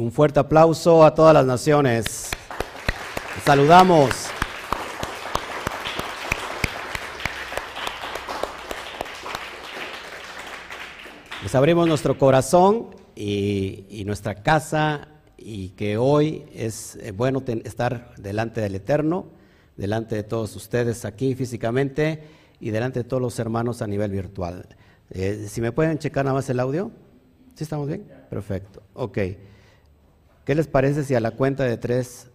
Un fuerte aplauso a todas las naciones. Saludamos. Les abrimos nuestro corazón y, nuestra casa y que hoy es eh, bueno estar delante del Eterno, delante de todos ustedes aquí físicamente y delante de todos los hermanos a nivel virtual. Eh, si me pueden checar nada más el audio. ¿Sí estamos bien? Perfecto. Ok. ¿Qué les parece si a la cuenta de tres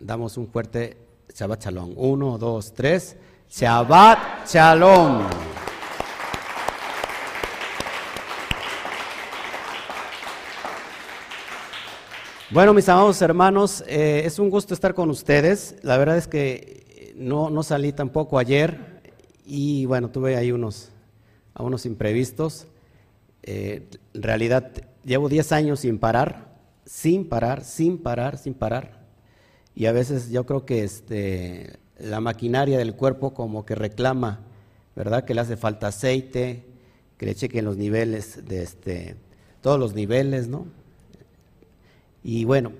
damos un fuerte Shabbat Shalom? Uno, dos, tres. Shabbat Shalom. Bueno, mis amados hermanos, eh, es un gusto estar con ustedes. La verdad es que no, no salí tampoco ayer y bueno, tuve ahí unos, unos imprevistos. Eh, en realidad llevo 10 años sin parar, sin parar, sin parar, sin parar. Y a veces yo creo que este, la maquinaria del cuerpo como que reclama, ¿verdad? Que le hace falta aceite, que le chequen los niveles de este, todos los niveles, ¿no? Y bueno,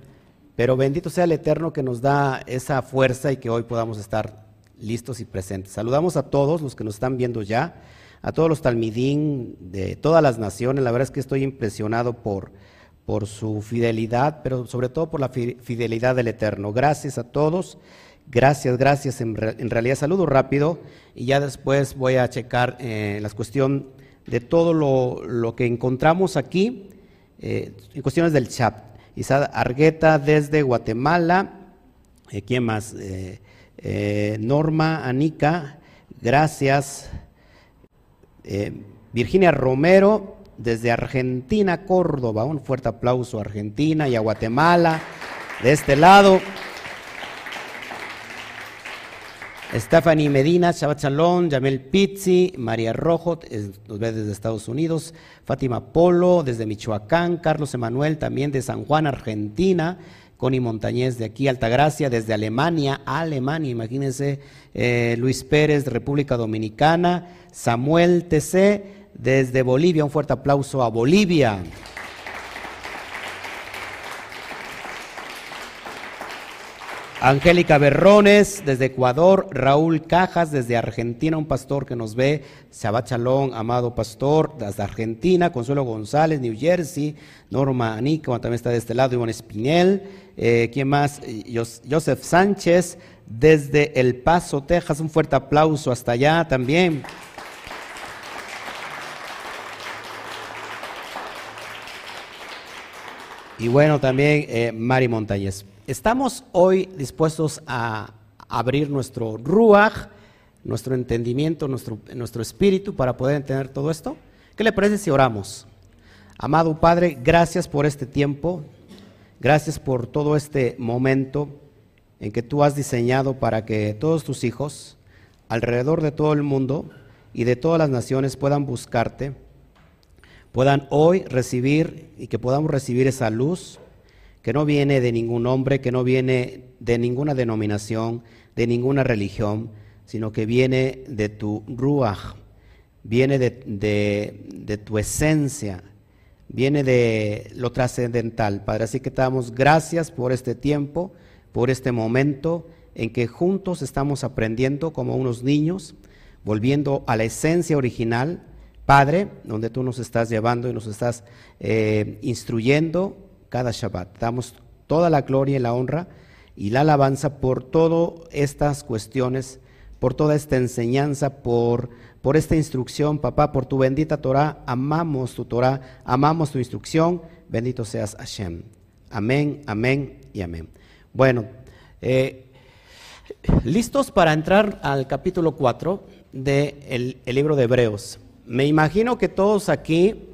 pero bendito sea el Eterno que nos da esa fuerza y que hoy podamos estar listos y presentes. Saludamos a todos los que nos están viendo ya, a todos los talmidín de todas las naciones. La verdad es que estoy impresionado por, por su fidelidad, pero sobre todo por la fidelidad del Eterno. Gracias a todos. Gracias, gracias. En, realidad saludo rápido y ya después voy a checar eh, la cuestión de todo lo, que encontramos aquí eh, en cuestiones del chat. Isada Argueta desde Guatemala. Eh, ¿Quién más? Eh, Norma Anica, gracias. Virginia Romero desde Argentina, Córdoba. Un fuerte aplauso a Argentina y a Guatemala. De este lado. Stephanie Medina, Shabbat Shalom, Yamel Pizzi, María Rojo, nos ve desde Estados Unidos, Fátima Polo desde Michoacán, Carlos Emanuel también de San Juan, Argentina, Connie Montañez de aquí, Altagracia desde Alemania, Alemania, imagínense, eh, Luis Pérez República Dominicana, Samuel TC desde Bolivia, un fuerte aplauso a Bolivia. Angélica Berrones desde Ecuador, Raúl Cajas desde Argentina, un pastor que nos ve, Shabbat Chalón, amado pastor, desde Argentina, Consuelo González, New Jersey, Norma Anica, también está de este lado, Iván Espinel, eh, ¿quién más? Joseph Sánchez desde El Paso, Texas, un fuerte aplauso hasta allá también. Y bueno, también eh, Mari Montañez. Estamos hoy dispuestos a abrir nuestro ruach, nuestro entendimiento, nuestro, nuestro espíritu para poder entender todo esto. ¿Qué le parece si oramos? Amado Padre, gracias por este tiempo, gracias por todo este momento en que tú has diseñado para que todos tus hijos alrededor de todo el mundo y de todas las naciones puedan buscarte, puedan hoy recibir y que podamos recibir esa luz, que no viene de ningún hombre, que no viene de ninguna denominación, de ninguna religión, sino que viene de tu ruach, viene de, tu esencia, viene de lo trascendental. Padre, así que te damos gracias por este tiempo, por este momento en que juntos estamos aprendiendo como unos niños, volviendo a la esencia original, Padre, donde tú nos estás llevando y nos estás eh, instruyendo cada Shabbat. Damos toda la gloria y la honra y la alabanza por todas estas cuestiones, por toda esta enseñanza, por, por esta instrucción, papá, por tu bendita Torah. Amamos tu Torah, amamos tu instrucción. Bendito seas Hashem. Amén, amén y amén. Bueno, eh, listos para entrar al capítulo 4 del el libro de Hebreos. Me imagino que todos aquí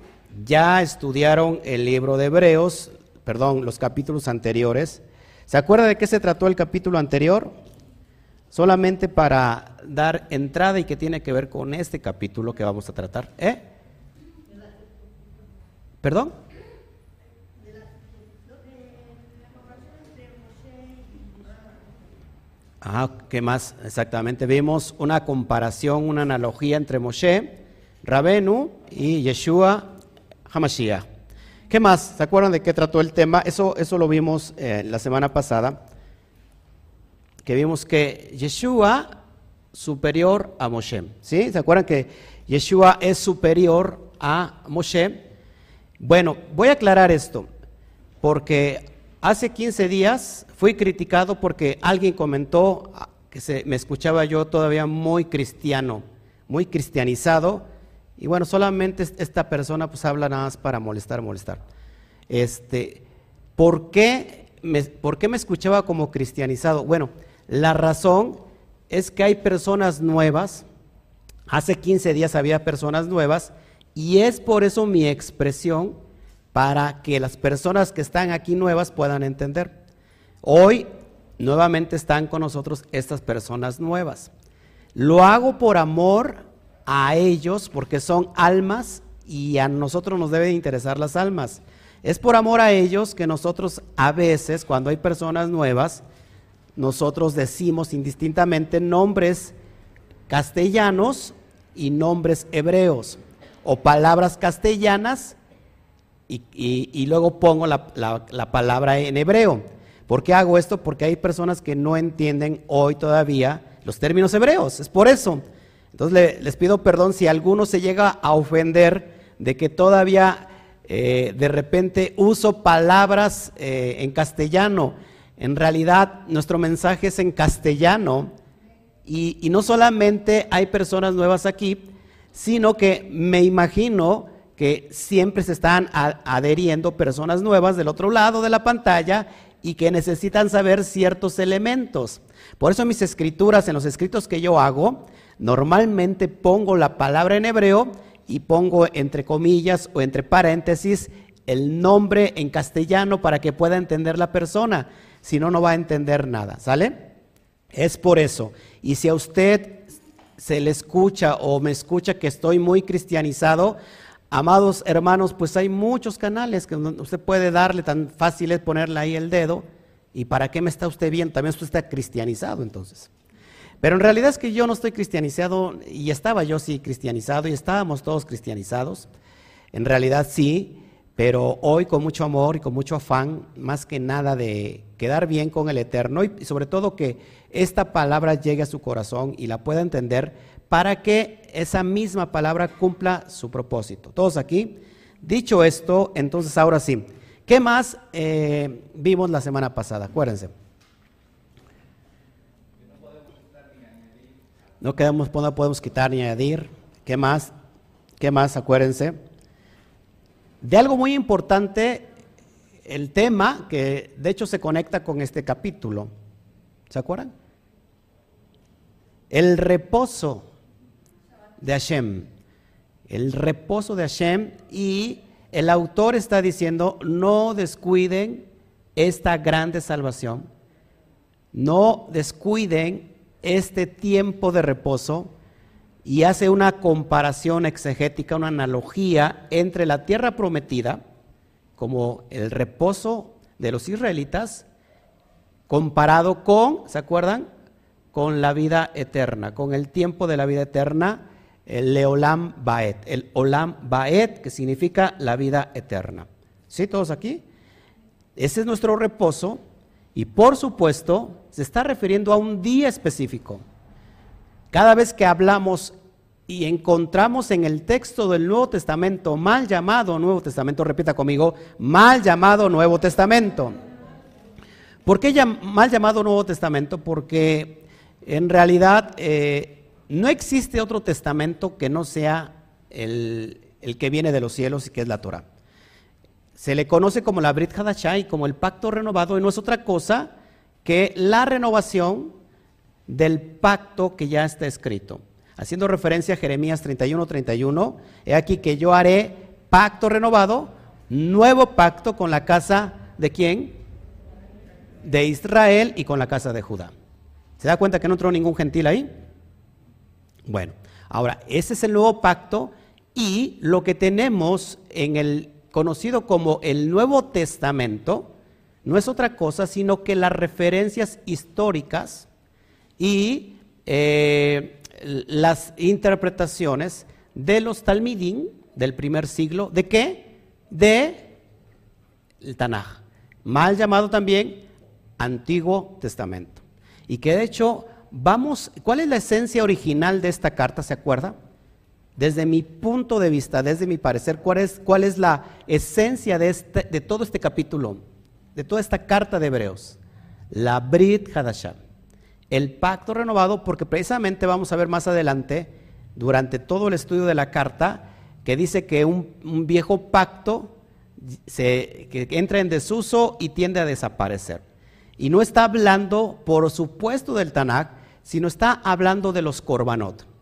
ya estudiaron el libro de Hebreos, perdón, los capítulos anteriores. ¿Se acuerda de qué se trató el capítulo anterior? Solamente para dar entrada y que tiene que ver con este capítulo que vamos a tratar. ¿Eh? ¿Perdón? Ah, ¿qué más? Exactamente. Vimos una comparación, una analogía entre Moshe, Rabenu y Yeshua Hamashiach. ¿Qué más? ¿Se acuerdan de qué trató el tema? Eso, eso lo vimos eh, la semana pasada, que vimos que Yeshua superior a Moshe. ¿Sí? ¿Se acuerdan que Yeshua es superior a Moshe? Bueno, voy a aclarar esto, porque hace 15 días fui criticado porque alguien comentó que se, me escuchaba yo todavía muy cristiano, muy cristianizado, y bueno, solamente esta persona pues habla nada más para molestar, molestar. Este, ¿por qué me, ¿Por qué me escuchaba como cristianizado? Bueno, la razón es que hay personas nuevas, hace 15 días había personas nuevas, y es por eso mi expresión para que las personas que están aquí nuevas puedan entender. Hoy nuevamente están con nosotros estas personas nuevas. Lo hago por amor a ellos porque son almas y a nosotros nos deben interesar las almas. Es por amor a ellos que nosotros a veces, cuando hay personas nuevas, nosotros decimos indistintamente nombres castellanos y nombres hebreos, o palabras castellanas y, luego pongo la, la, palabra en hebreo. ¿Por qué hago esto? Porque hay personas que no entienden hoy todavía los términos hebreos, es por eso. Entonces les pido perdón si alguno se llega a ofender de que todavía eh, de repente uso palabras eh, en castellano. En realidad nuestro mensaje es en castellano y, y no solamente hay personas nuevas aquí, sino que me imagino que siempre se están adheriendo personas nuevas del otro lado de la pantalla y que necesitan saber ciertos elementos. Por eso mis escrituras, en los escritos que yo hago, Normalmente pongo la palabra en hebreo y pongo entre comillas o entre paréntesis el nombre en castellano para que pueda entender la persona. Si no, no va a entender nada. ¿Sale? Es por eso. Y si a usted se le escucha o me escucha que estoy muy cristianizado, amados hermanos, pues hay muchos canales que usted puede darle, tan fácil es ponerle ahí el dedo. ¿Y para qué me está usted viendo? También usted está cristianizado entonces. Pero en realidad es que yo no estoy cristianizado y estaba yo sí cristianizado y estábamos todos cristianizados. En realidad sí, pero hoy con mucho amor y con mucho afán, más que nada de quedar bien con el Eterno y sobre todo que esta palabra llegue a su corazón y la pueda entender para que esa misma palabra cumpla su propósito. Todos aquí. Dicho esto, entonces ahora sí, ¿qué más eh, vimos la semana pasada? Acuérdense. No, quedamos, no podemos quitar ni añadir. ¿Qué más? ¿Qué más? Acuérdense. De algo muy importante, el tema que de hecho se conecta con este capítulo. ¿Se acuerdan? El reposo de Hashem. El reposo de Hashem y el autor está diciendo, no descuiden esta grande salvación, no descuiden este tiempo de reposo y hace una comparación exegética, una analogía entre la tierra prometida, como el reposo de los israelitas, comparado con, ¿se acuerdan? Con la vida eterna, con el tiempo de la vida eterna, el Leolam Baet, el Olam Baet, que significa la vida eterna. ¿Sí, todos aquí? Ese es nuestro reposo y por supuesto, se está refiriendo a un día específico. Cada vez que hablamos y encontramos en el texto del Nuevo Testamento, mal llamado Nuevo Testamento, repita conmigo, mal llamado Nuevo Testamento. ¿Por qué mal llamado Nuevo Testamento? Porque en realidad eh, no existe otro testamento que no sea el, el que viene de los cielos y que es la Torah. Se le conoce como la Brit Hadashah y como el pacto renovado y no es otra cosa que la renovación del pacto que ya está escrito. Haciendo referencia a Jeremías 31, 31, he aquí que yo haré pacto renovado, nuevo pacto con la casa de quién? De Israel y con la casa de Judá. ¿Se da cuenta que no entró ningún gentil ahí? Bueno, ahora, ese es el nuevo pacto y lo que tenemos en el conocido como el Nuevo Testamento, no es otra cosa sino que las referencias históricas y eh, las interpretaciones de los Talmidim del primer siglo, ¿de qué? De el Tanaj, mal llamado también Antiguo Testamento. Y que de hecho, vamos, ¿cuál es la esencia original de esta carta? ¿Se acuerda? Desde mi punto de vista, desde mi parecer, ¿cuál es, cuál es la esencia de, este, de todo este capítulo, de toda esta carta de Hebreos? La Brit Hadashah, el pacto renovado, porque precisamente vamos a ver más adelante, durante todo el estudio de la carta, que dice que un, viejo pacto se, que entra en desuso y tiende a desaparecer. Y no está hablando, por supuesto, del Tanakh, sino está hablando de los korbanot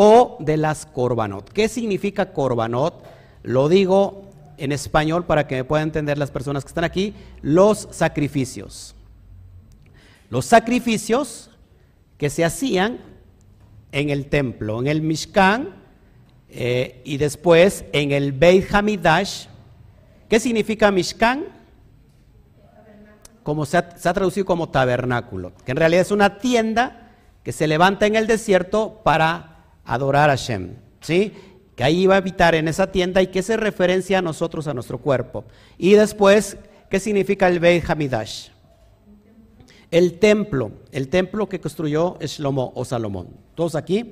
o de las korbanot. ¿Qué significa korbanot? Lo digo en español para que me puedan entender las personas que están aquí. Los sacrificios. Los sacrificios que se hacían en el templo, en el Mishkan eh, y después en el Beit Hamidash. ¿Qué significa Mishkan? Como se ha traducido como tabernáculo, que en realidad es una tienda que se levanta en el desierto para adorar a Hashem, ¿sí? Que ahí iba a habitar en esa tienda y que se referencia a nosotros, a nuestro cuerpo. Y después, ¿qué significa el Beit Hamidash? El templo, el templo que construyó Shlomo o Salomón. Todos aquí.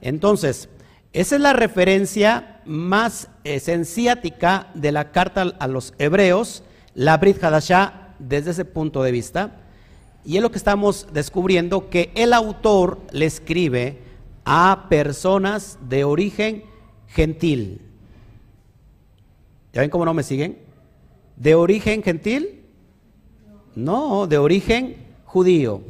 Entonces, esa es la referencia más esenciática de la carta a los hebreos, la Brit Hadashah, desde ese punto de vista. Y es lo que estamos descubriendo, que el autor le escribe a personas de origen gentil. ¿Ya ven cómo no me siguen? ¿De origen gentil? No, de origen judío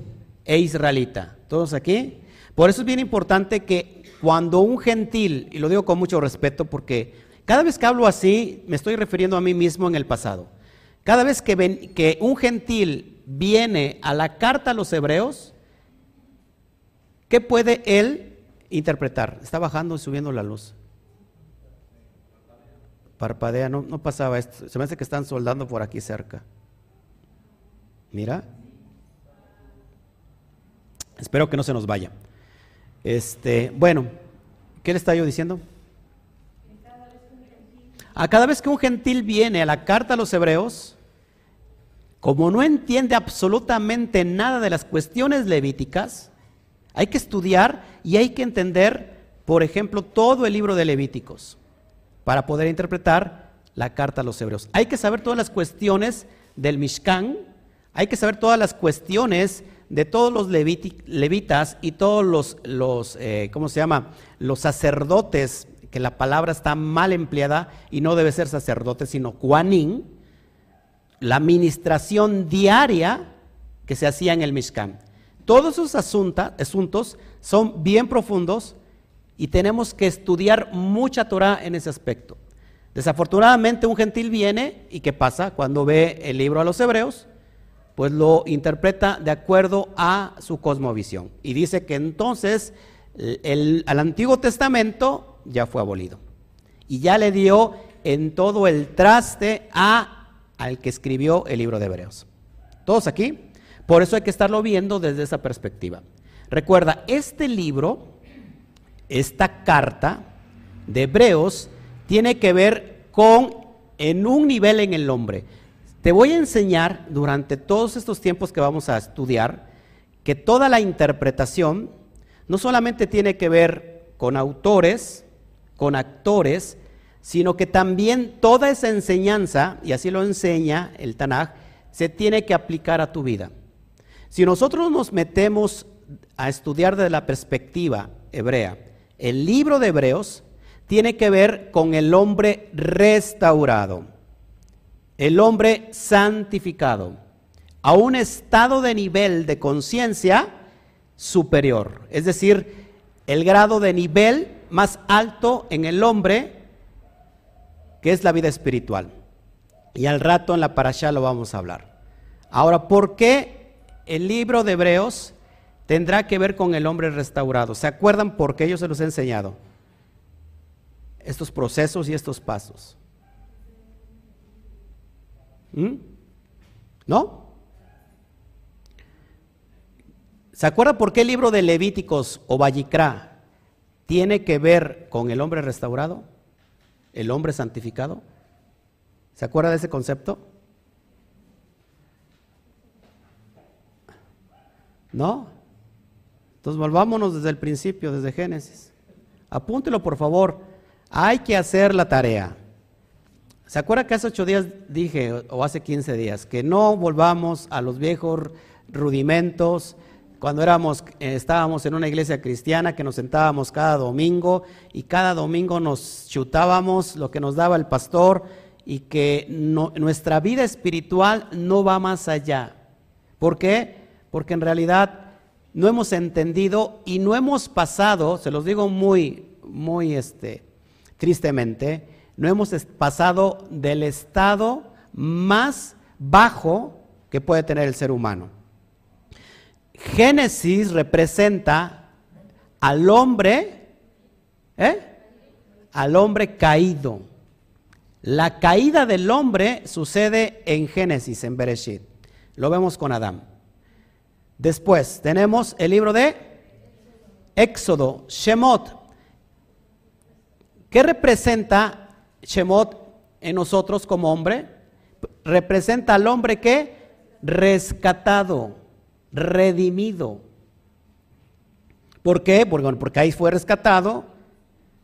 e israelita. ¿Todos aquí? Por eso es bien importante que cuando un gentil, y lo digo con mucho respeto porque cada vez que hablo así me estoy refiriendo a mí mismo en el pasado. Cada vez que, ven, que un gentil viene a la carta a los hebreos, ¿qué puede él Interpretar. Está bajando y subiendo la luz. Parpadea, no, no pasaba esto. Se me hace que están soldando por aquí cerca. Mira. Espero que no se nos vaya. Este, bueno, ¿qué le está yo diciendo? A cada vez que un gentil viene a la carta a los hebreos, como no entiende absolutamente nada de las cuestiones levíticas, hay que estudiar y hay que entender, por ejemplo, todo el libro de Levíticos para poder interpretar la carta a los hebreos. Hay que saber todas las cuestiones del Mishkan, hay que saber todas las cuestiones de todos los levitas y todos los, eh, ¿cómo se llama? Los sacerdotes, que la palabra está mal empleada y no debe ser sacerdote, sino kuanin, la administración diaria que se hacía en el Mishkan. Todos esos asuntos son bien profundos y tenemos que estudiar mucha Torah en ese aspecto. Desafortunadamente un gentil viene y ¿qué pasa? Cuando ve el libro a los hebreos, pues lo interpreta de acuerdo a su cosmovisión y dice que entonces el, al Antiguo Testamento ya fue abolido y ya le dio en todo el traste a, al que escribió el libro de Hebreos. ¿Todos aquí? Por eso hay que estarlo viendo desde esa perspectiva. Recuerda, este libro, esta carta de Hebreos, tiene que ver con en un nivel en el hombre. Te voy a enseñar durante todos estos tiempos que vamos a estudiar que toda la interpretación no solamente tiene que ver con autores, con actores, sino que también toda esa enseñanza, y así lo enseña el Tanaj, se tiene que aplicar a tu vida. Si nosotros nos metemos a estudiar desde la perspectiva hebrea, el libro de Hebreos tiene que ver con el hombre restaurado, el hombre santificado, a un estado de nivel de conciencia superior, es decir, el grado de nivel más alto en el hombre, que es la vida espiritual. Y al rato en la parasha lo vamos a hablar. Ahora, ¿por qué el libro de Hebreos tendrá que ver con el hombre restaurado. ¿Se acuerdan por qué yo se los he enseñado? Estos procesos y estos pasos. ¿Mm? ¿No? ¿Se acuerdan por qué el libro de Levíticos o Vallicrá tiene que ver con el hombre restaurado? ¿El hombre santificado? ¿Se acuerda de ese concepto? ¿No? Entonces volvámonos desde el principio, desde Génesis. Apúntelo por favor. Hay que hacer la tarea. ¿Se acuerda que hace ocho días dije, o hace 15 días, que no volvamos a los viejos rudimentos, cuando éramos, eh, estábamos en una iglesia cristiana, que nos sentábamos cada domingo y cada domingo nos chutábamos lo que nos daba el pastor y que nuestra vida espiritual no va más allá. ¿Por qué? Porque en realidad no hemos entendido y no hemos pasado, se los digo muy, muy este, tristemente, no hemos pasado del estado más bajo que puede tener el ser humano. Génesis representa al hombre, ¿eh? al hombre caído. La caída del hombre sucede en Génesis, en Bereshit. Lo vemos con Adán. Después tenemos el libro de Éxodo, Shemot. ¿Qué representa Shemot en nosotros como hombre? Representa al hombre que rescatado, redimido. ¿Por qué? Porque, porque ahí fue rescatado,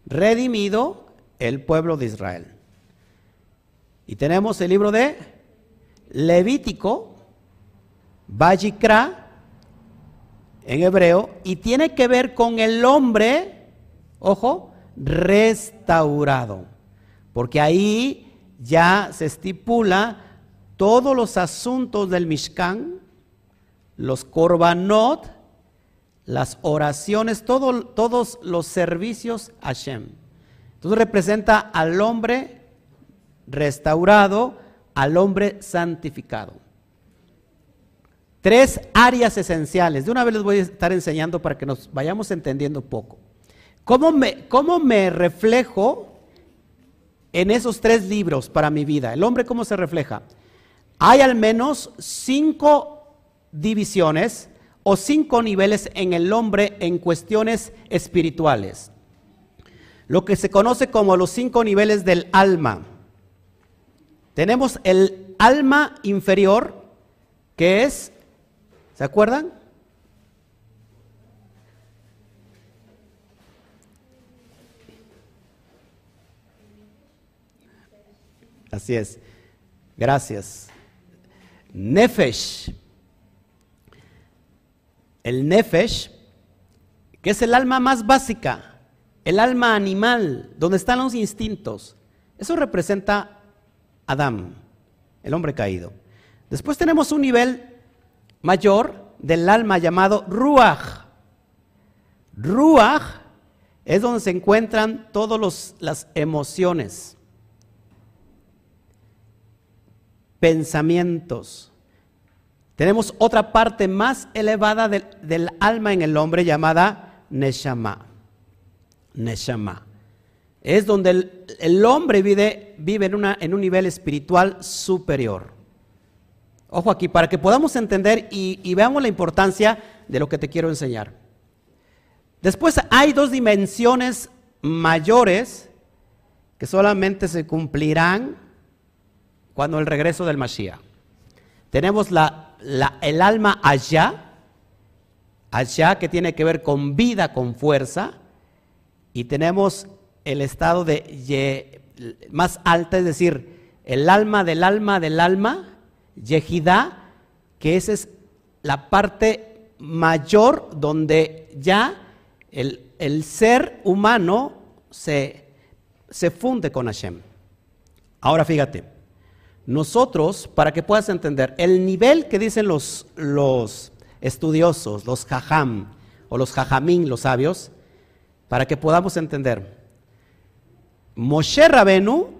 redimido el pueblo de Israel. Y tenemos el libro de Levítico, Vajikra, en hebreo, y tiene que ver con el hombre, ojo, restaurado. Porque ahí ya se estipula todos los asuntos del Mishkan, los korbanot, las oraciones, todos los servicios a Hashem. Entonces representa al hombre restaurado, al hombre santificado. Tres áreas esenciales. De una vez les voy a estar enseñando para que nos vayamos entendiendo poco. ¿Cómo me, cómo me reflejo en esos tres libros para mi vida? ¿El hombre cómo se refleja? Hay al menos cinco divisiones o cinco niveles en el hombre en cuestiones espirituales. Lo que se conoce como los cinco niveles del alma. Tenemos el alma inferior, que es ¿Se acuerdan? Así es. Gracias. Nefesh. El Nefesh, que es el alma más básica, el alma animal, donde están los instintos. Eso representa Adán, el hombre caído. Después tenemos un nivel mayor del alma llamado Ruach. Ruach es donde se encuentran todas las emociones, pensamientos. Tenemos otra parte más elevada del, alma en el hombre llamada Neshama. Neshama. Es donde el, hombre vive, vive en, una, en un nivel espiritual superior. Ojo aquí, para que podamos entender y, veamos la importancia de lo que te quiero enseñar. Después hay dos dimensiones mayores que solamente se cumplirán cuando el regreso del Mashiach. Tenemos la, el alma allá, allá que tiene que ver con vida, con fuerza, y tenemos el estado de más alta, es decir, el alma del alma del alma, Yehidá, que esa es la parte mayor donde ya el, ser humano se, se, funde con Hashem. Ahora fíjate, nosotros, para que puedas entender, el nivel que dicen los, los estudiosos, los jajam o los jajamín, los sabios, para que podamos entender, Moshe Rabenu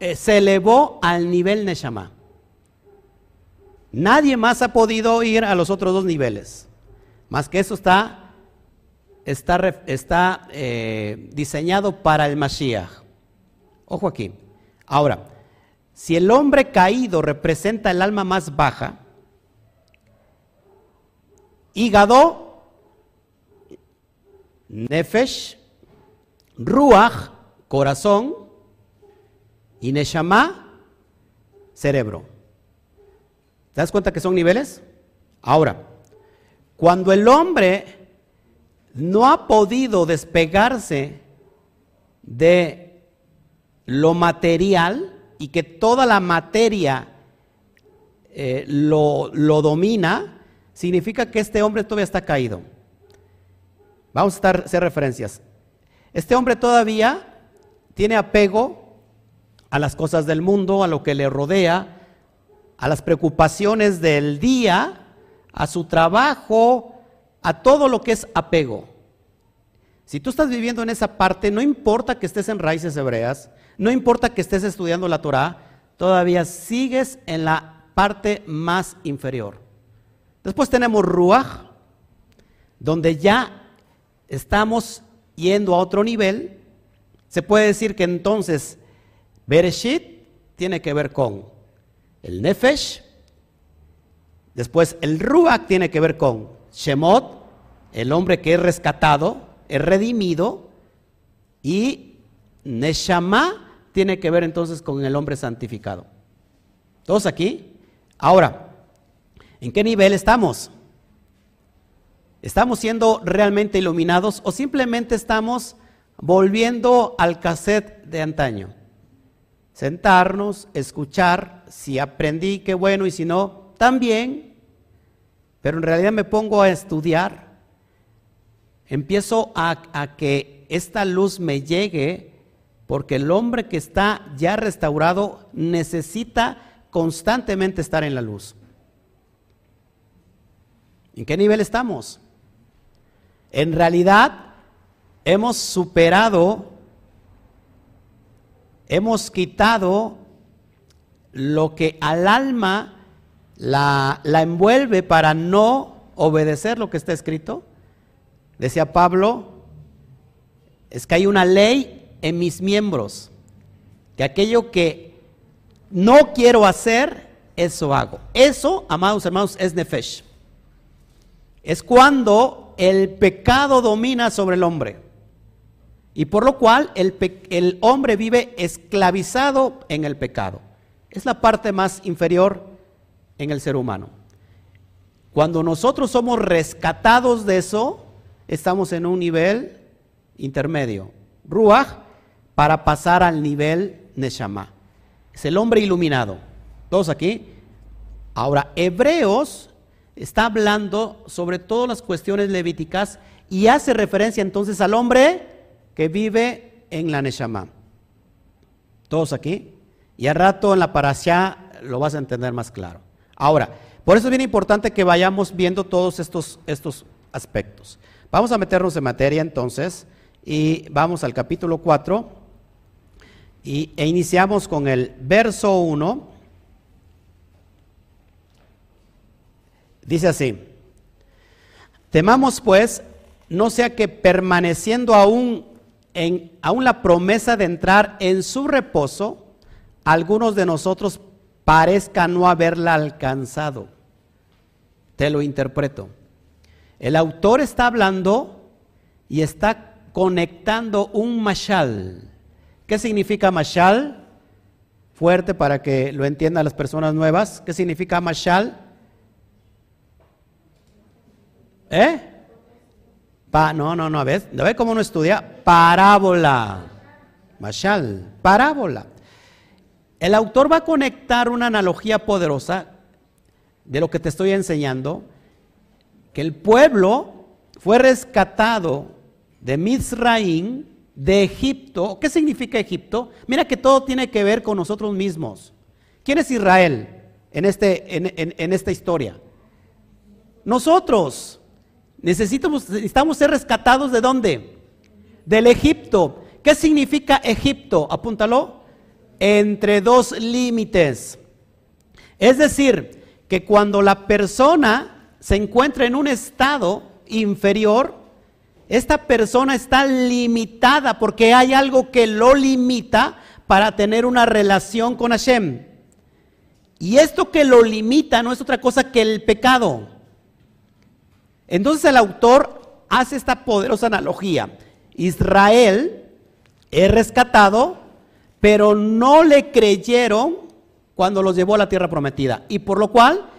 eh, se elevó al nivel Neshama. Nadie más ha podido ir a los otros dos niveles. Más que eso está, está, está eh, diseñado para el Mashiach. Ojo aquí. Ahora, si el hombre caído representa el alma más baja, hígado, nefesh, ruach, corazón, y Neshama, cerebro. ¿Te das cuenta que son niveles? Ahora, cuando el hombre no ha podido despegarse de lo material y que toda la materia eh, lo, lo domina, significa que este hombre todavía está caído. Vamos a hacer referencias. Este hombre todavía tiene apego a las cosas del mundo, a lo que le rodea, a las preocupaciones del día, a su trabajo, a todo lo que es apego. Si tú estás viviendo en esa parte, no importa que estés en raíces hebreas, no importa que estés estudiando la Torah, todavía sigues en la parte más inferior. Después tenemos Ruach, donde ya estamos yendo a otro nivel. Se puede decir que entonces Bereshit tiene que ver con el Nefesh, después el Ruach tiene que ver con Shemot, el hombre que es rescatado, es redimido, y Neshama tiene que ver entonces con el hombre santificado. ¿Todos aquí? Ahora, ¿en qué nivel estamos? ¿Estamos siendo realmente iluminados o simplemente estamos volviendo al cassette de antaño? Sentarnos, escuchar, si aprendí, qué bueno, y si no, también, pero en realidad me pongo a estudiar, empiezo a, a que esta luz me llegue, porque el hombre que está ya restaurado necesita constantemente estar en la luz. ¿En qué nivel estamos? En realidad, hemos superado, hemos quitado lo que al alma la, envuelve para no obedecer lo que está escrito. Decía Pablo, es que hay una ley en mis miembros, que aquello que no quiero hacer, eso hago. Eso, amados hermanos, es nefesh. Es cuando el pecado domina sobre el hombre. Y por lo cual el, el, hombre vive esclavizado en el pecado. Es la parte más inferior en el ser humano. Cuando nosotros somos rescatados de eso, estamos en un nivel intermedio. Ruach para pasar al nivel Neshama. Es el hombre iluminado. Todos aquí. Ahora, Hebreos está hablando sobre todas las cuestiones levíticas y hace referencia entonces al hombre que vive en la Neshama. Todos aquí. Y al rato en la parasha lo vas a entender más claro. Ahora, por eso es bien importante que vayamos viendo todos estos, estos aspectos. Vamos a meternos en materia entonces y vamos al capítulo 4 y, e iniciamos con el verso 1 Dice así, temamos pues, no sea que permaneciendo aún aún la promesa de entrar en su reposo, algunos de nosotros parezca no haberla alcanzado. Te lo interpreto. El autor está hablando y está conectando un mashal. ¿Qué significa mashal? Fuerte para que lo entiendan las personas nuevas. ¿Qué significa mashal? ¿Eh? No, no, no, ¿ves? ¿Ves cómo uno estudia? Parábola. Mashal, parábola. El autor va a conectar una analogía poderosa de lo que te estoy enseñando, que el pueblo fue rescatado de Mizraim, de Egipto. ¿Qué significa Egipto? Mira que todo tiene que ver con nosotros mismos. ¿Quién es Israel en, este, en esta historia? Nosotros. Necesitamos, necesitamos ser rescatados de dónde? Del Egipto. ¿Qué significa Egipto? Apúntalo. Entre dos límites. Es decir, que cuando la persona se encuentra en un estado inferior, esta persona está limitada porque hay algo que lo limita para tener una relación con Hashem. Y esto que lo limita no es otra cosa que el pecado. Entonces el autor hace esta poderosa analogía. Israel es rescatado, pero no le creyeron cuando los llevó a la tierra prometida. Y por lo cual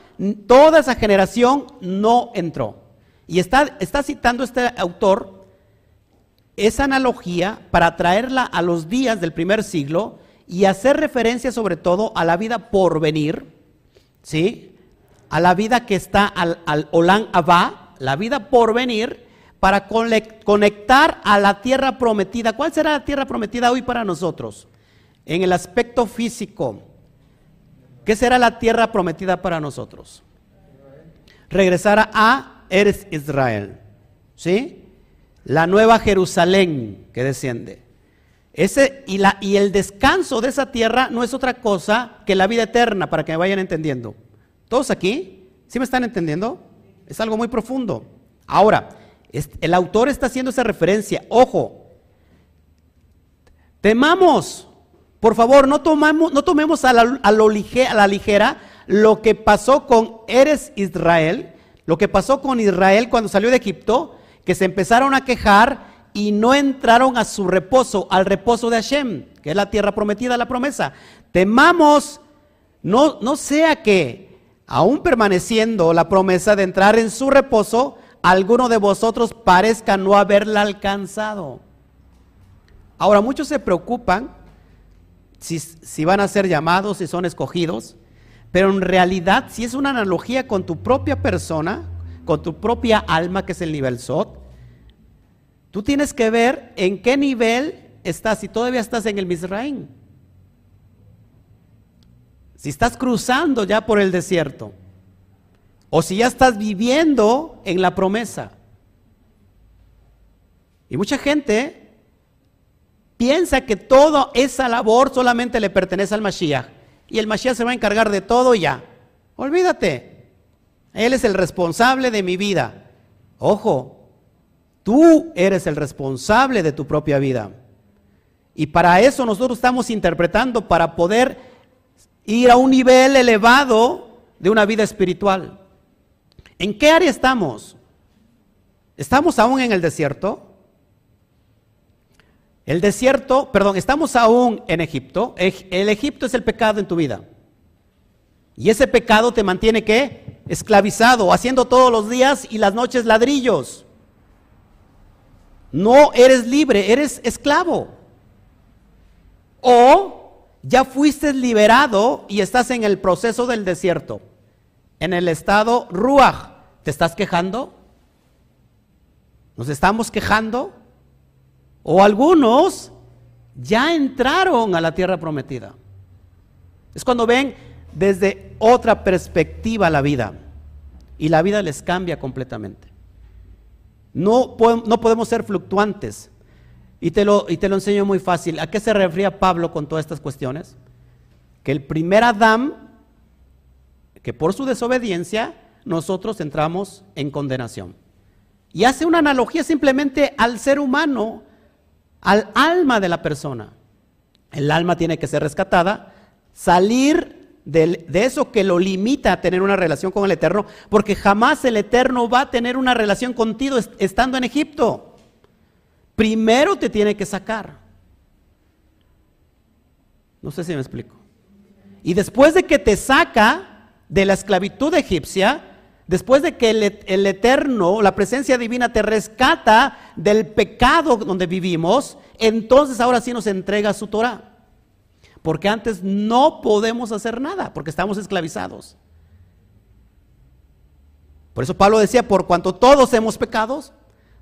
toda esa generación no entró. Y está, citando este autor esa analogía para traerla a los días del primer siglo y hacer referencia sobre todo a la vida por venir, ¿sí? A la vida que está al, al Olán Abba, la vida por venir, para conectar a la tierra prometida. ¿Cuál será la tierra prometida hoy para nosotros? En el aspecto físico. ¿Qué será la tierra prometida para nosotros? Regresar a Eres Israel. ¿Sí? La nueva Jerusalén que desciende. Ese, y, la, y el descanso de esa tierra no es otra cosa que la vida eterna, para que me vayan entendiendo. ¿Todos aquí? ¿Sí me están entendiendo? Es algo muy profundo. Ahora, el autor está haciendo esa referencia. Ojo, temamos, por favor, no, tomemos a la, a, a la ligera lo que pasó con Eres Israel, lo que pasó con Israel cuando salió de Egipto, que se empezaron a quejar y no entraron a su reposo, al reposo de Hashem, que es la tierra prometida, la promesa. Temamos, no, no sea que, aún permaneciendo la promesa de entrar en su reposo, alguno de vosotros parezca no haberla alcanzado. Ahora, muchos se preocupan si, si, van a ser llamados, si son escogidos, pero en realidad, si es una analogía con tu propia persona, con tu propia alma, que es el nivel Sot, tú tienes que ver en qué nivel estás, si todavía estás en el Misraín. Si estás cruzando ya por el desierto, o si ya estás viviendo en la promesa. Y mucha gente piensa que toda esa labor solamente le pertenece al Mashiach. Y el Mashiach se va a encargar de todo ya. Olvídate. Él es el responsable de mi vida. Ojo, tú eres el responsable de tu propia vida. Y para eso nosotros estamos interpretando, para poder ir a un nivel elevado de una vida espiritual. ¿En qué área estamos? ¿Estamos aún en el desierto? El desierto, perdón, estamos aún en Egipto. El Egipto es el pecado en tu vida. Y ese pecado te mantiene qué? Esclavizado, haciendo todos los días y las noches ladrillos. No eres libre, eres esclavo. O ya fuiste liberado y estás en el proceso del desierto en el estado Ruach. ¿Te estás quejando? ¿Nos estamos quejando? O algunos ya entraron a la tierra prometida. Es cuando ven desde otra perspectiva la vida y la vida les cambia completamente. No, no podemos ser fluctuantes. Y te, lo, y te lo enseño muy fácil. ¿A qué se refería Pablo con todas estas cuestiones? Que el primer Adán que por su desobediencia nosotros entramos en condenación. Y hace una analogía simplemente al ser humano, al alma de la persona. El alma tiene que ser rescatada, salir de, de, eso que lo limita a tener una relación con el Eterno, porque jamás el Eterno va a tener una relación contigo estando en Egipto. Primero te tiene que sacar. No sé si me explico. Y después de que te saca, de la esclavitud egipcia, después de que el, Eterno, la presencia divina te rescata del pecado donde vivimos, entonces ahora sí nos entrega su Torah. Porque antes no podemos hacer nada, porque estamos esclavizados. Por eso Pablo decía, por cuanto todos hemos pecados,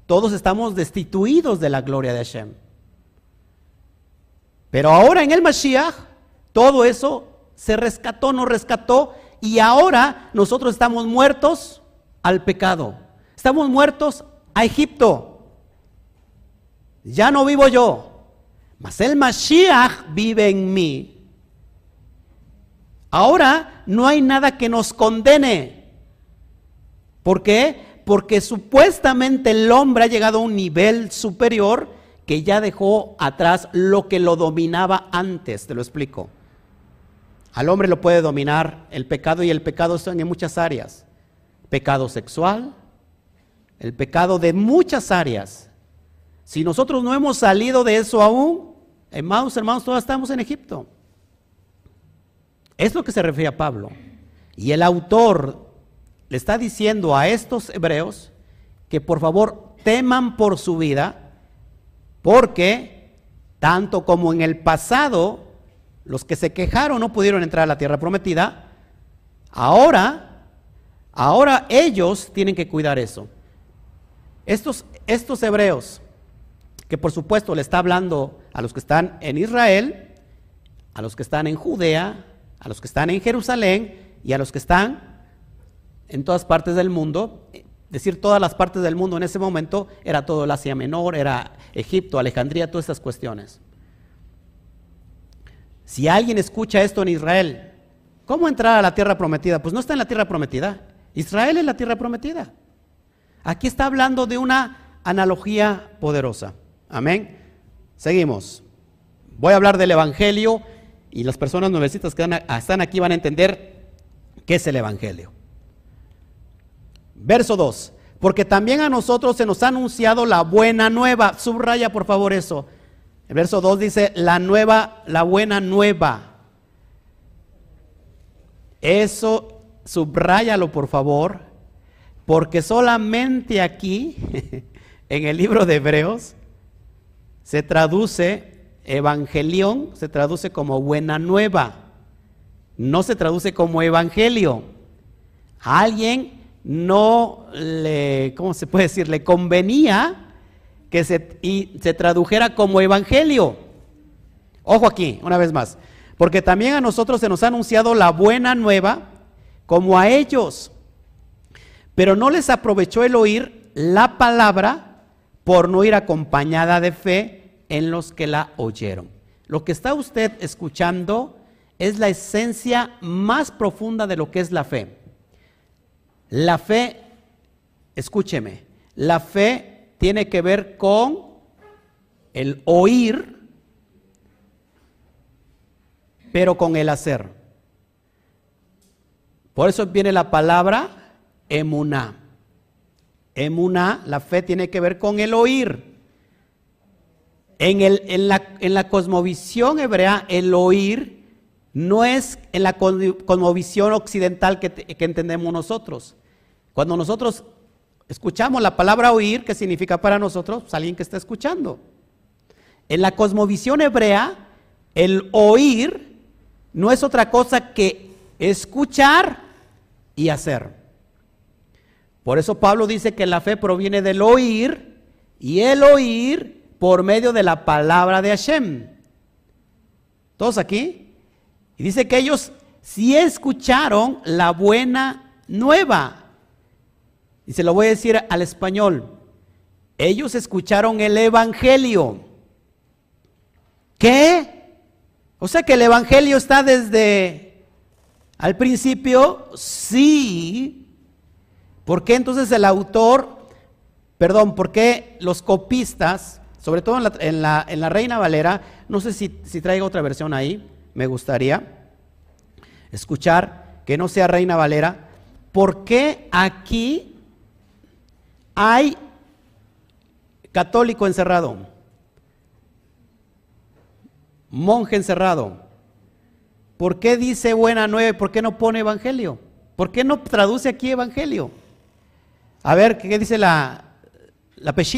todos estamos destituidos de la gloria de Hashem. Pero ahora en el Mashiach, todo eso se rescató, nos rescató y ahora nosotros estamos muertos al pecado. Estamos muertos a Egipto. Ya no vivo yo, mas el Mashiach vive en mí. Ahora no hay nada que nos condene. ¿Por qué? Porque supuestamente el hombre ha llegado a un nivel superior que ya dejó atrás lo que lo dominaba antes. Te lo explico. Al hombre lo puede dominar el pecado y el pecado están en muchas áreas. Pecado sexual, el pecado de muchas áreas. Si nosotros no hemos salido de eso aún, hermanos, hermanos, todos estamos en Egipto. Es lo que se refiere a Pablo. Y el autor le está diciendo a estos hebreos que por favor teman por su vida, porque tanto como en el pasado los que se quejaron no pudieron entrar a la tierra prometida, ahora, ahora ellos tienen que cuidar eso. Estos, estos hebreos, que por supuesto le está hablando a los que están en Israel, a los que están en Judea, a los que están en Jerusalén y a los que están en todas partes del mundo. Decir todas las partes del mundo en ese momento era todo el Asia Menor, era Egipto, Alejandría, todas estas cuestiones. Si alguien escucha esto en Israel, ¿cómo entrar a la tierra prometida? Pues no está en la tierra prometida. Israel es la tierra prometida. Aquí está hablando de una analogía poderosa. Amén. Seguimos. Voy a hablar del Evangelio y las personas nuevecitas que están aquí van a entender qué es el Evangelio. Verso 2. Porque también a nosotros se nos ha anunciado la buena nueva. Subraya por favor eso. El verso 2 dice, la nueva, la buena nueva. Eso, subrayalo por favor, porque solamente aquí, en el libro de Hebreos, se traduce evangelión, se traduce como buena nueva. No se traduce como evangelio. Alguien no le, ¿cómo se puede decir? Le convenía que se, y se tradujera como evangelio. Ojo aquí, una vez más, porque también a nosotros se nos ha anunciado la buena nueva como a ellos, pero no les aprovechó el oír la palabra por no ir acompañada de fe en los que la oyeron. Lo que está usted escuchando es la esencia más profunda de lo que es la fe. La fe, escúcheme, la fe tiene que ver con el oír, pero con el hacer. Por eso viene la palabra emuná. Emuná, la fe tiene que ver con el oír. En, el, en, la, en la cosmovisión hebrea, el oír no es en la cosmovisión occidental que, que entendemos nosotros. Cuando nosotros Escuchamos la palabra oír, ¿qué significa para nosotros? Pues alguien que está escuchando. En la cosmovisión hebrea, el oír no es otra cosa que escuchar y hacer. Por eso Pablo dice que la fe proviene del oír y el oír por medio de la palabra de Hashem. ¿Todos aquí? Y dice que ellos sí escucharon la buena nueva. Y se lo voy a decir al español. Ellos escucharon el Evangelio. ¿Qué? O sea que el Evangelio está desde al principio, sí. ¿Por qué entonces el autor, perdón, por qué los copistas, sobre todo en la, en la, Reina Valera, no sé si, si traigo otra versión ahí, me gustaría escuchar que no sea Reina Valera, ¿por qué aquí hay católico encerrado, monje encerrado. ¿Por qué dice buena nueve? ¿Por qué no pone evangelio? ¿Por qué no traduce aquí evangelio? A ver, ¿qué dice la, la? Dice,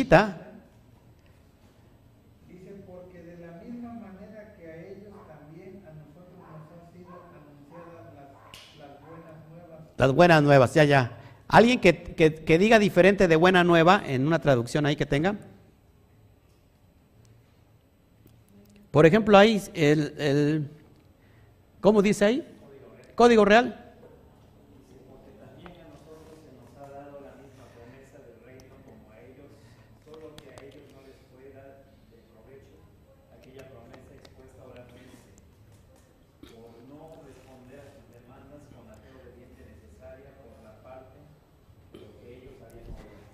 porque de la misma manera que a ellos también, a nosotros nos han sido anunciadas las, las buenas nuevas. Las buenas nuevas, ya, ya. ¿Alguien que, diga diferente de buena nueva en una traducción ahí que tenga? Por ejemplo, ahí el, el ¿cómo dice ahí? Código real.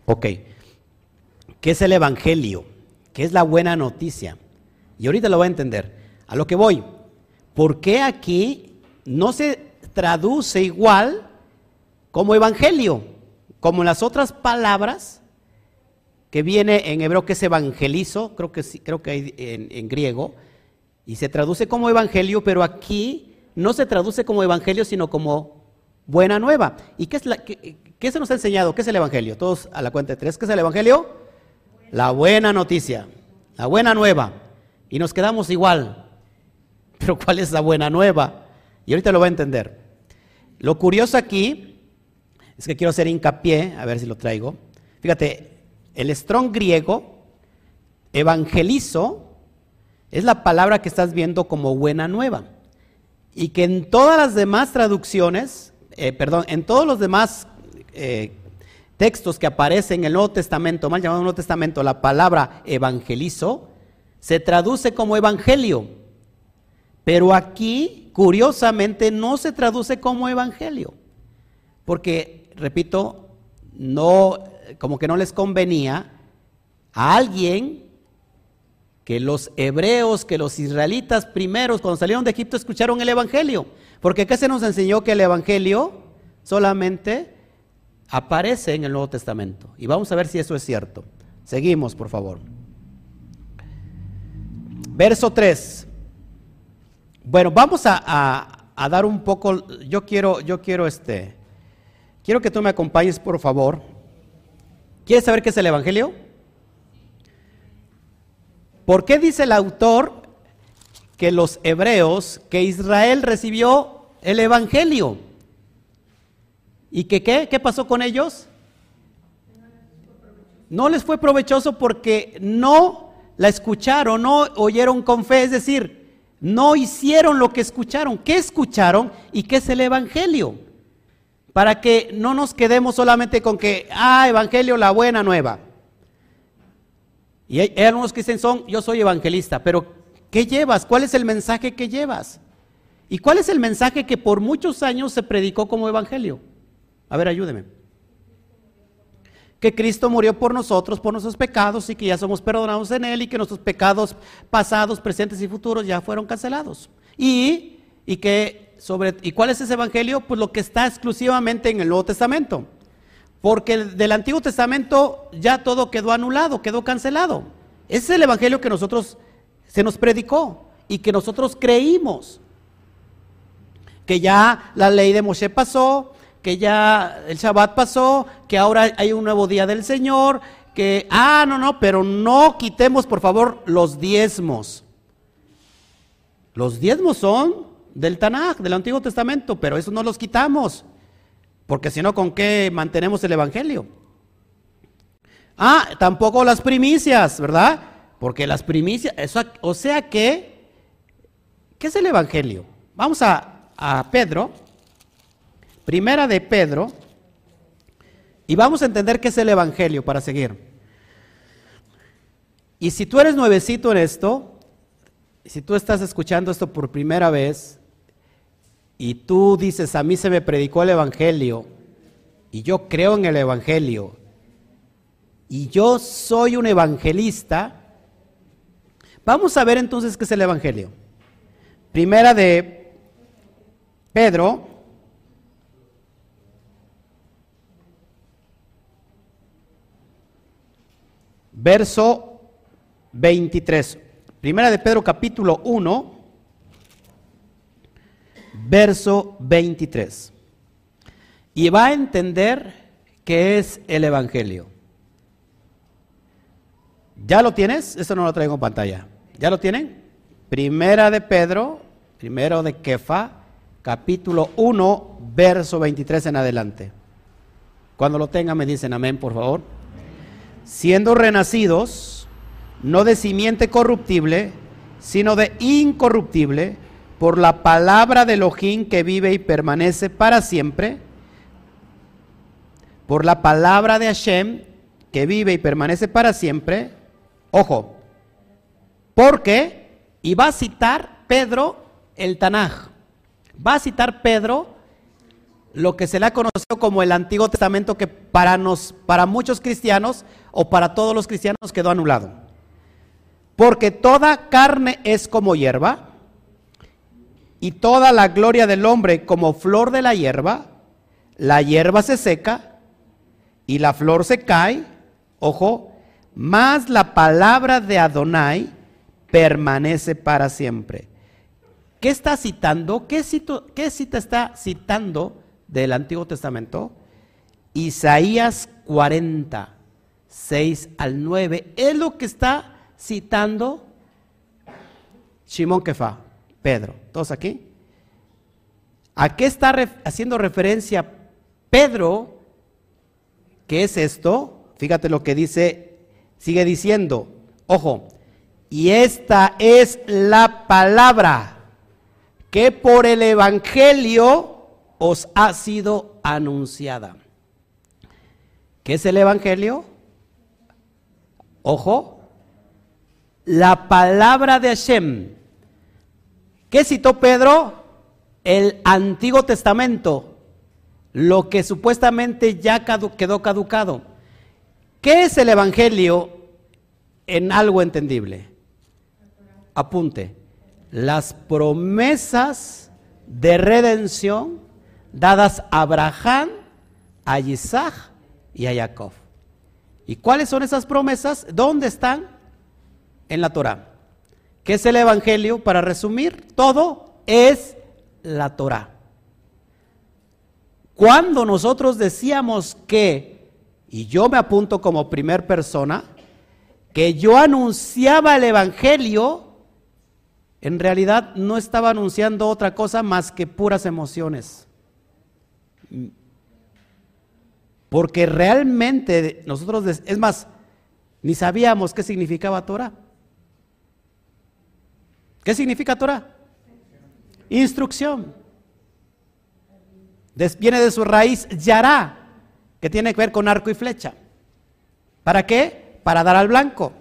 Ok, ¿qué es el Evangelio? ¿Qué es la buena noticia? Y ahorita lo voy a entender. A lo que voy, ¿por qué aquí no se traduce igual como Evangelio? Como las otras palabras que viene en hebreo que es evangelizo, creo que sí, creo que hay en, griego, y se traduce como evangelio, pero aquí no se traduce como evangelio, sino como buena nueva. ¿Y qué es, la, qué, ¿Qué se nos ha enseñado? ¿Qué es el Evangelio? Todos a la cuenta de tres. ¿Qué es el Evangelio? La buena noticia, la buena nueva. Y nos quedamos igual. Pero ¿cuál es la buena nueva? Y ahorita lo va a entender. Lo curioso aquí es que quiero hacer hincapié, a ver si lo traigo. Fíjate, el strong griego, evangelizo, es la palabra que estás viendo como buena nueva. Y que en todas las demás traducciones, eh, perdón, en todos los demás eh, textos que aparecen en el Nuevo Testamento, mal llamado Nuevo Testamento, la palabra evangelizo se traduce como evangelio. Pero aquí, curiosamente, no se traduce como evangelio. Porque, repito, no, como que no les convenía a alguien que los hebreos, que los israelitas primeros, cuando salieron de Egipto, escucharon el Evangelio. Porque ¿qué se nos enseñó? Que el Evangelio solamente aparece en el Nuevo Testamento. Y vamos a ver si eso es cierto. Seguimos, por favor. Verso 3. Bueno, vamos a, dar un poco, yo quiero, yo quiero este, quiero que tú me acompañes, por favor. ¿Quieres saber qué es el Evangelio? ¿Por qué dice el autor que los hebreos, que Israel recibió el Evangelio? ¿Y que qué? ¿Qué pasó con ellos? No les fue provechoso porque no la escucharon, no oyeron con fe, es decir, no hicieron lo que escucharon. ¿Qué escucharon y qué es el Evangelio? Para que no nos quedemos solamente con que, ah, Evangelio, la buena nueva. Y hay, algunos que dicen, son, yo soy evangelista, pero ¿qué llevas? ¿Cuál es el mensaje que llevas? ¿Y cuál es el mensaje que por muchos años se predicó como evangelio? A ver, ayúdeme. Que Cristo murió por nosotros, por nuestros pecados y que ya somos perdonados en Él y que nuestros pecados pasados, presentes y futuros ya fueron cancelados. Y, y que sobre, ¿y cuál es ese evangelio? Pues lo que está exclusivamente en el Nuevo Testamento. Porque del Antiguo Testamento ya todo quedó anulado, quedó cancelado. Ese es el evangelio que nosotros se nos predicó y que nosotros creímos. Que ya la ley de Moshe pasó, que ya el Shabbat pasó, que ahora hay un nuevo día del Señor, que, ah, no, no, pero no quitemos por favor los diezmos. Los diezmos son del Tanaj, del Antiguo Testamento, pero eso no los quitamos. Porque si no, ¿con qué mantenemos el Evangelio? Ah, tampoco las primicias, ¿verdad? Porque las primicias, eso, o sea que, ¿qué es el Evangelio? Vamos a, a Pedro, primera de Pedro, y vamos a entender qué es el Evangelio para seguir. Y si tú eres nuevecito en esto, si tú estás escuchando esto por primera vez, y tú dices, a mí se me predicó el Evangelio y yo creo en el Evangelio y yo soy un evangelista, vamos a ver entonces qué es el Evangelio. Primera de Pedro, verso 23. Primera de Pedro capítulo 1 verso 23. Y va a entender qué es el Evangelio. ¿Ya lo tienes? Eso no lo traigo en pantalla. ¿Ya lo tienen? Primera de Pedro, primero de Kefa, capítulo 1, verso 23 en adelante. Cuando lo tengan me dicen amén, por favor. Siendo renacidos, no de simiente corruptible, sino de incorruptible, por la palabra de Elohim que vive y permanece para siempre, por la palabra de Hashem que vive y permanece para siempre, ojo, porque, y va a citar Pedro el Tanaj, va a citar Pedro lo que se le ha conocido como el Antiguo Testamento que para, nos, para muchos cristianos o para todos los cristianos quedó anulado. Porque toda carne es como hierba, y toda la gloria del hombre como flor de la hierba, la hierba se seca y la flor se cae, ojo, más la palabra de Adonai permanece para siempre. ¿Qué está citando? ¿Qué, cita está citando del Antiguo Testamento? Isaías 40, 6 al 9. Es lo que está citando Shimon Kefa, Pedro. ¿Todos aquí? ¿A qué está haciendo referencia Pedro? ¿Qué es esto? Fíjate lo que dice, sigue diciendo, ojo, y esta es la palabra que por el Evangelio os ha sido anunciada. ¿Qué es el Evangelio? Ojo, la palabra de Hashem. ¿Qué citó Pedro? El Antiguo Testamento, lo que supuestamente ya quedó caducado. ¿Qué es el Evangelio en algo entendible? Apunte, las promesas de redención dadas a Abraham, a Isaac y a Jacob. ¿Y cuáles son esas promesas? ¿Dónde están? En la Torah. ¿Qué es el Evangelio? Para resumir, todo es la Torah. Cuando nosotros decíamos que, y yo me apunto como primer persona, que yo anunciaba el Evangelio, en realidad no estaba anunciando otra cosa más que puras emociones. Porque realmente nosotros, es más, ni sabíamos qué significaba Torah. ¿Qué significa Torah? Instrucción. viene de su raíz yará, que tiene que ver con arco y flecha. ¿Para qué? Para dar al blanco.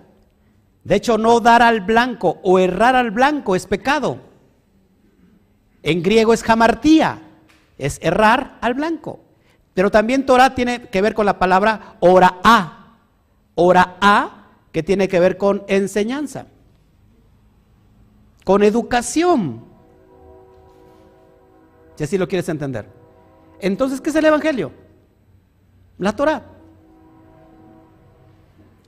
De hecho, no dar al blanco o errar al blanco es pecado. En griego es jamartía, es errar al blanco. Pero también Torah tiene que ver con la palabra ora a. Ora a, que tiene que ver con enseñanza, con educación. Si así lo quieres entender. Entonces, ¿qué es el Evangelio? La Torah.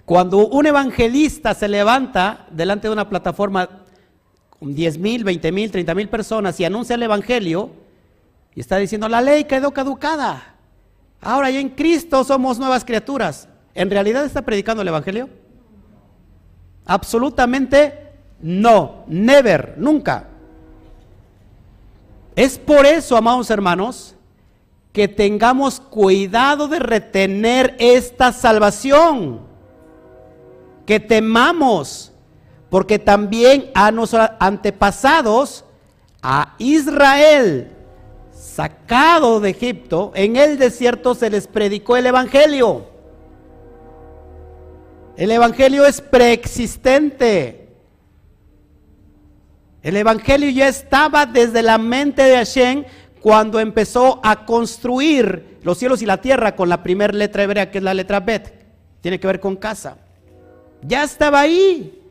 Cuando un evangelista se levanta delante de una plataforma con 10 mil, 20 mil, 30 mil personas y anuncia el Evangelio y está diciendo, la ley quedó caducada. Ahora ya en Cristo somos nuevas criaturas. ¿En realidad está predicando el Evangelio? Absolutamente no, never, nunca. Es por eso, amados hermanos, que tengamos cuidado de retener esta salvación que temamos, porque también a nuestros antepasados, a Israel, sacado de Egipto, en el desierto se les predicó el Evangelio. El Evangelio es preexistente. El Evangelio ya estaba desde la mente de Hashem cuando empezó a construir los cielos y la tierra con la primera letra hebrea que es la letra Bet. Tiene que ver con casa. Ya estaba ahí.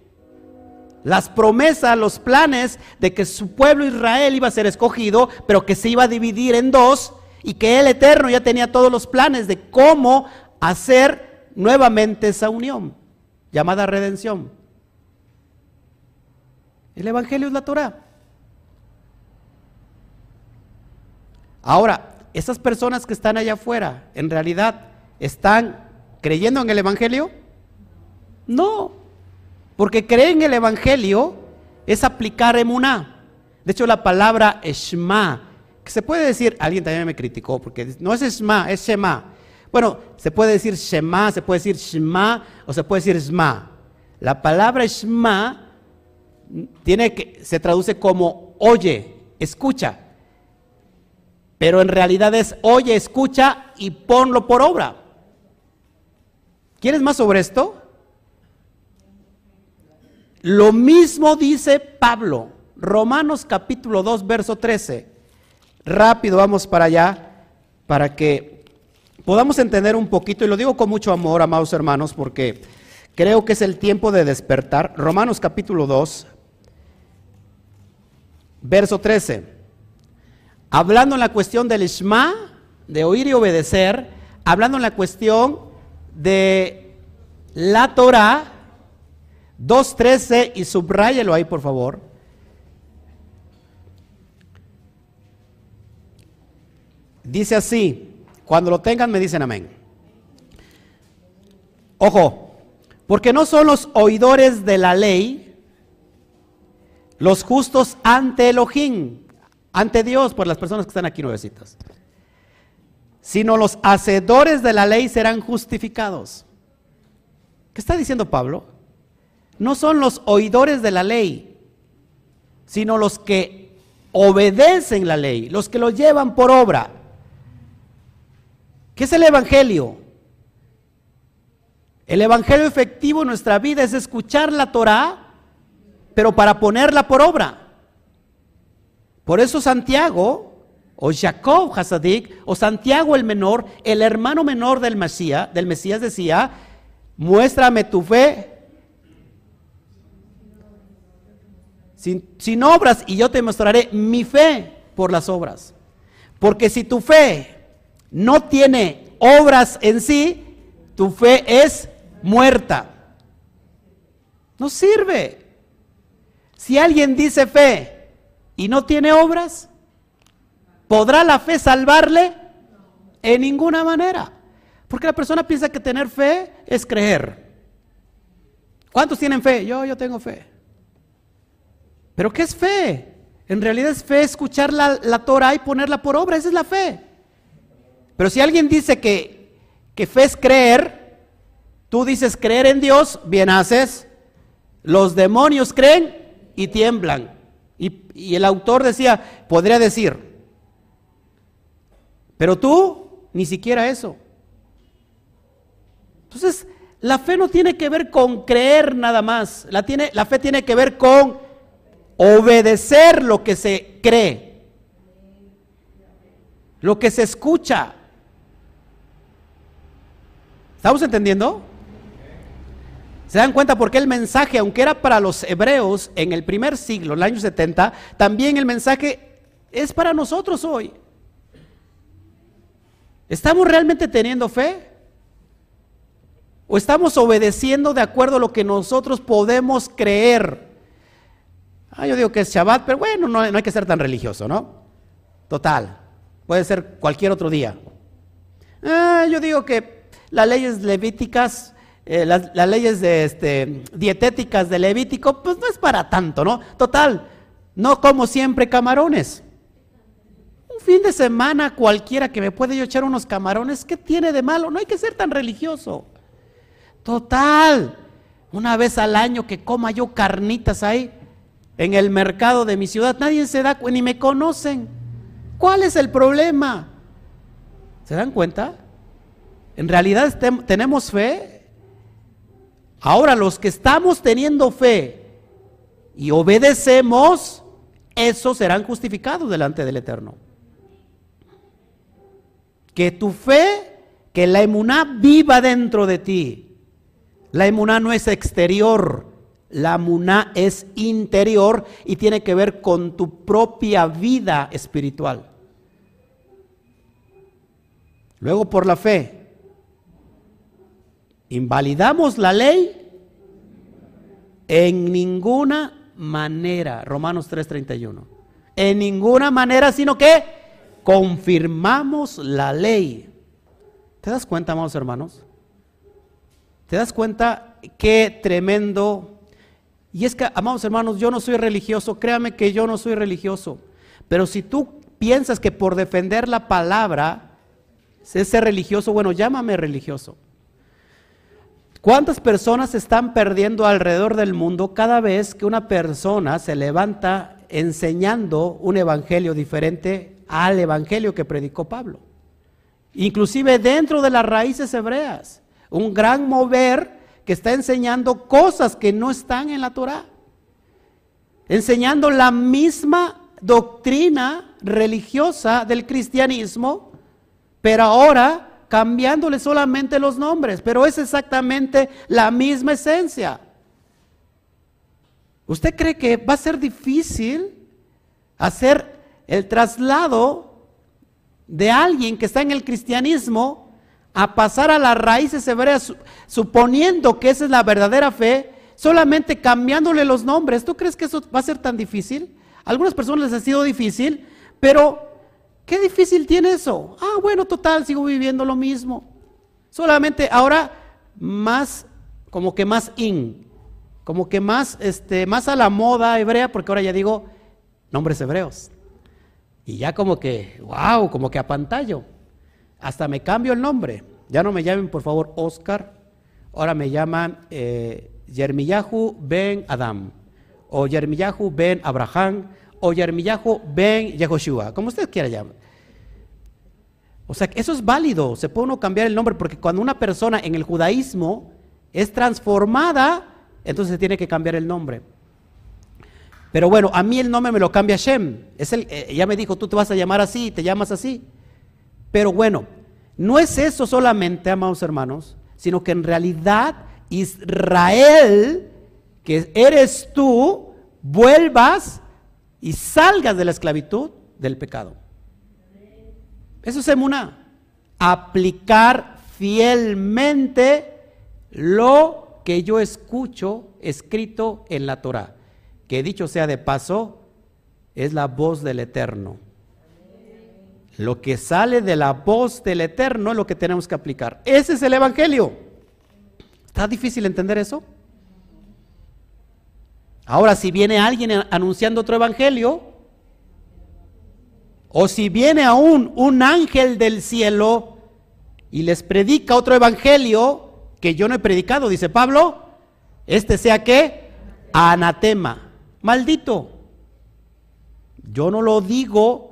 Las promesas, los planes de que su pueblo Israel iba a ser escogido, pero que se iba a dividir en dos y que el Eterno ya tenía todos los planes de cómo hacer nuevamente esa unión llamada redención. El Evangelio es la Torah. Ahora, esas personas que están allá afuera, en realidad, ¿están creyendo en el Evangelio? No, porque creer en el Evangelio es aplicar emuná. De hecho, la palabra Shema, que se puede decir, alguien también me criticó, porque no es Shema, es Shema. Bueno, se puede decir Shema, se puede decir Shema o se puede decir Shema. La palabra Shema tiene que, se traduce como oye, escucha. Pero en realidad es oye, escucha y ponlo por obra. ¿Quieres más sobre esto? Lo mismo dice Pablo, Romanos capítulo 2, verso 13. Rápido vamos para allá para que podamos entender un poquito, y lo digo con mucho amor, amados hermanos, porque creo que es el tiempo de despertar. Romanos capítulo 2, verso 13. Hablando en la cuestión del Ishma, de oír y obedecer, hablando en la cuestión de la Torah, 2.13 y subráyelo ahí por favor. Dice así, Cuando lo tengan me dicen amén. Ojo, porque no son los oidores de la ley los justos ante Elohim, ante Dios, por las personas que están aquí nuevecitas, sino los hacedores de la ley serán justificados. ¿Qué está diciendo Pablo? No son los oidores de la ley, sino los que obedecen la ley, los que lo llevan por obra. ¿Qué es el Evangelio? El Evangelio efectivo en nuestra vida es escuchar la Torah, pero para ponerla por obra. Por eso Santiago, o Jacob Hasadik, o Santiago el menor, el hermano menor del Mesías, del Mesías decía, muéstrame tu fe sin, obras y yo te mostraré mi fe por las obras. Porque si tu fe no tiene obras en sí, tu fe es muerta. No sirve. Si alguien dice fe y no tiene obras, ¿podrá la fe salvarle? En ninguna manera. Porque la persona piensa que tener fe es creer. ¿Cuántos tienen fe? Yo, yo tengo fe. ¿Pero qué es fe? En realidad es fe escuchar la, la Torah y ponerla por obra. Esa es la fe. Pero si alguien dice que, que fe es creer, tú dices creer en Dios, bien haces. Los demonios creen y tiemblan. Y, y el autor decía, podría decir, pero tú ni siquiera eso. Entonces, la fe no tiene que ver con creer nada más. La, tiene, la fe tiene que ver con obedecer lo que se cree, lo que se escucha. ¿Estamos entendiendo? ¿Se dan cuenta por qué el mensaje, aunque era para los hebreos en el primer siglo, en el año 70, también el mensaje es para nosotros hoy? ¿Estamos realmente teniendo fe? ¿O estamos obedeciendo de acuerdo a lo que nosotros podemos creer? Ah, yo digo que es Shabbat, pero bueno, no, no hay que ser tan religioso, ¿no? Total, puede ser cualquier otro día. Ah, yo digo que las leyes levíticas, eh, las, las leyes de, este, dietéticas de Levítico, pues no es para tanto, ¿no? Total, no como siempre camarones. Un fin de semana cualquiera que me puede yo echar unos camarones, ¿qué tiene de malo? No hay que ser tan religioso. Total, una vez al año que coma yo carnitas ahí en el mercado de mi ciudad, nadie se da ni me conocen. ¿Cuál es el problema? ¿Se dan cuenta? En realidad tenemos fe. Ahora, los que estamos teniendo fe y obedecemos, esos serán justificados delante del Eterno. Que tu fe, que la emuná viva dentro de ti. La emuná no es exterior, la emuná es interior y tiene que ver con tu propia vida espiritual. Luego por la fe, ¿invalidamos la ley? En ninguna manera, Romanos 3:31. En ninguna manera, sino que confirmamos la ley. ¿Te das cuenta, amados hermanos? ¿Te das cuenta qué tremendo? Y es que, amados hermanos, yo no soy religioso, créame que yo no soy religioso. Pero si tú piensas que por defender la palabra es ser religioso, bueno, llámame religioso. ¿Cuántas personas están perdiendo alrededor del mundo cada vez que una persona se levanta enseñando un evangelio diferente al evangelio que predicó Pablo? Inclusive dentro de las raíces hebreas un gran mover que está enseñando cosas que no están en la Torah. Enseñando la misma doctrina religiosa del cristianismo, pero ahora cambiándole solamente los nombres, pero es exactamente la misma esencia. ¿Usted cree que va a ser difícil hacer el traslado de alguien que está en el cristianismo a pasar a las raíces hebreas, suponiendo que esa es la verdadera fe, solamente cambiándole los nombres. ¿Tú crees que eso va a ser tan difícil? A algunas personas les ha sido difícil, pero ¿Qué difícil tiene eso? Ah, bueno, total, sigo viviendo lo mismo. Solamente ahora más, como que más in, como que más, este, más a la moda hebrea, porque ahora ya digo nombres hebreos. Y ya como que, wow, como que a pantalla. Hasta me cambio el nombre. Ya no me llamen, por favor, Oscar. Ahora me llaman eh, ben Adam. O Yermiyahu ben Abraham. O Yermiyahu ben Yehoshua. Como usted quiera llamar. O sea, eso es válido. Se puede uno cambiar el nombre porque cuando una persona en el judaísmo es transformada, entonces se tiene que cambiar el nombre. Pero bueno, a mí el nombre me lo cambia Shem. Es eh, ya me dijo, tú te vas a llamar así, te llamas así. Pero bueno, no es eso solamente, amados hermanos, sino que en realidad Israel, que eres tú, vuelvas y salgas de la esclavitud del pecado. Eso es emuná. Aplicar fielmente lo que yo escucho escrito en la Torah que dicho sea de paso, es la voz del Eterno. Lo que sale de la voz del Eterno es lo que tenemos que aplicar. Ese es el Evangelio. ¿Está difícil entender eso? Ahora, si viene alguien anunciando otro Evangelio, o si viene aún un ángel del cielo y les predica otro Evangelio que yo no he predicado, dice Pablo, este sea qué? Anatema maldito. Yo no lo digo,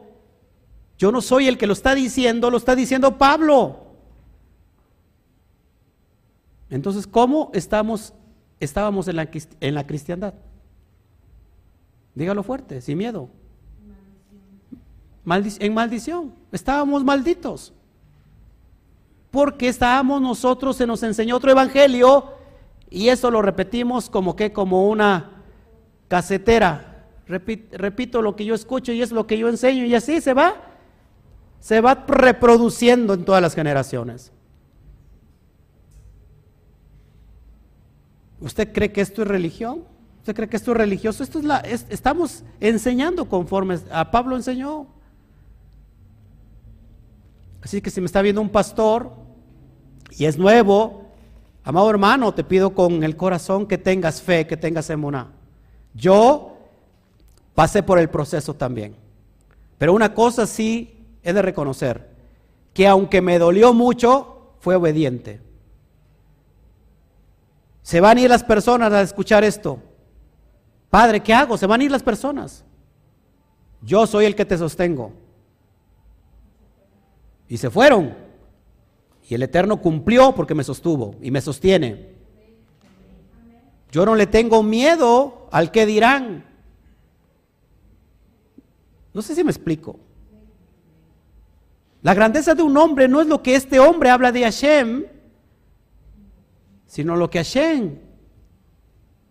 yo no soy el que lo está diciendo, lo está diciendo Pablo. Entonces, ¿cómo estamos, estábamos en la, en la cristiandad? Dígalo fuerte, sin miedo. en maldición. Estábamos malditos. Porque estábamos nosotros, se nos enseñó otro evangelio y eso lo repetimos como que como una casetera. Repito, lo que yo escucho y es lo que yo enseño y así se va, se va reproduciendo en todas las generaciones. ¿Usted cree que esto es religión? ¿Usted cree que esto es religioso? Esto es la, estamos enseñando conforme a Pablo enseñó. Así que si me está viendo un pastor y es nuevo, amado hermano, te pido con el corazón que tengas fe, que tengas emuná. Yo pasé por el proceso también. Pero una cosa sí he de reconocer, que aunque me dolió mucho, fue obediente. Se van a ir las personas a escuchar esto. Padre, ¿qué hago? Se van a ir las personas. Yo soy el que te sostengo. Y se fueron. Y el Eterno cumplió porque me sostuvo y me sostiene. Yo no le tengo miedo al que dirán. No sé si me explico. La grandeza de un hombre no es lo que este hombre habla de Hashem, sino lo que Hashem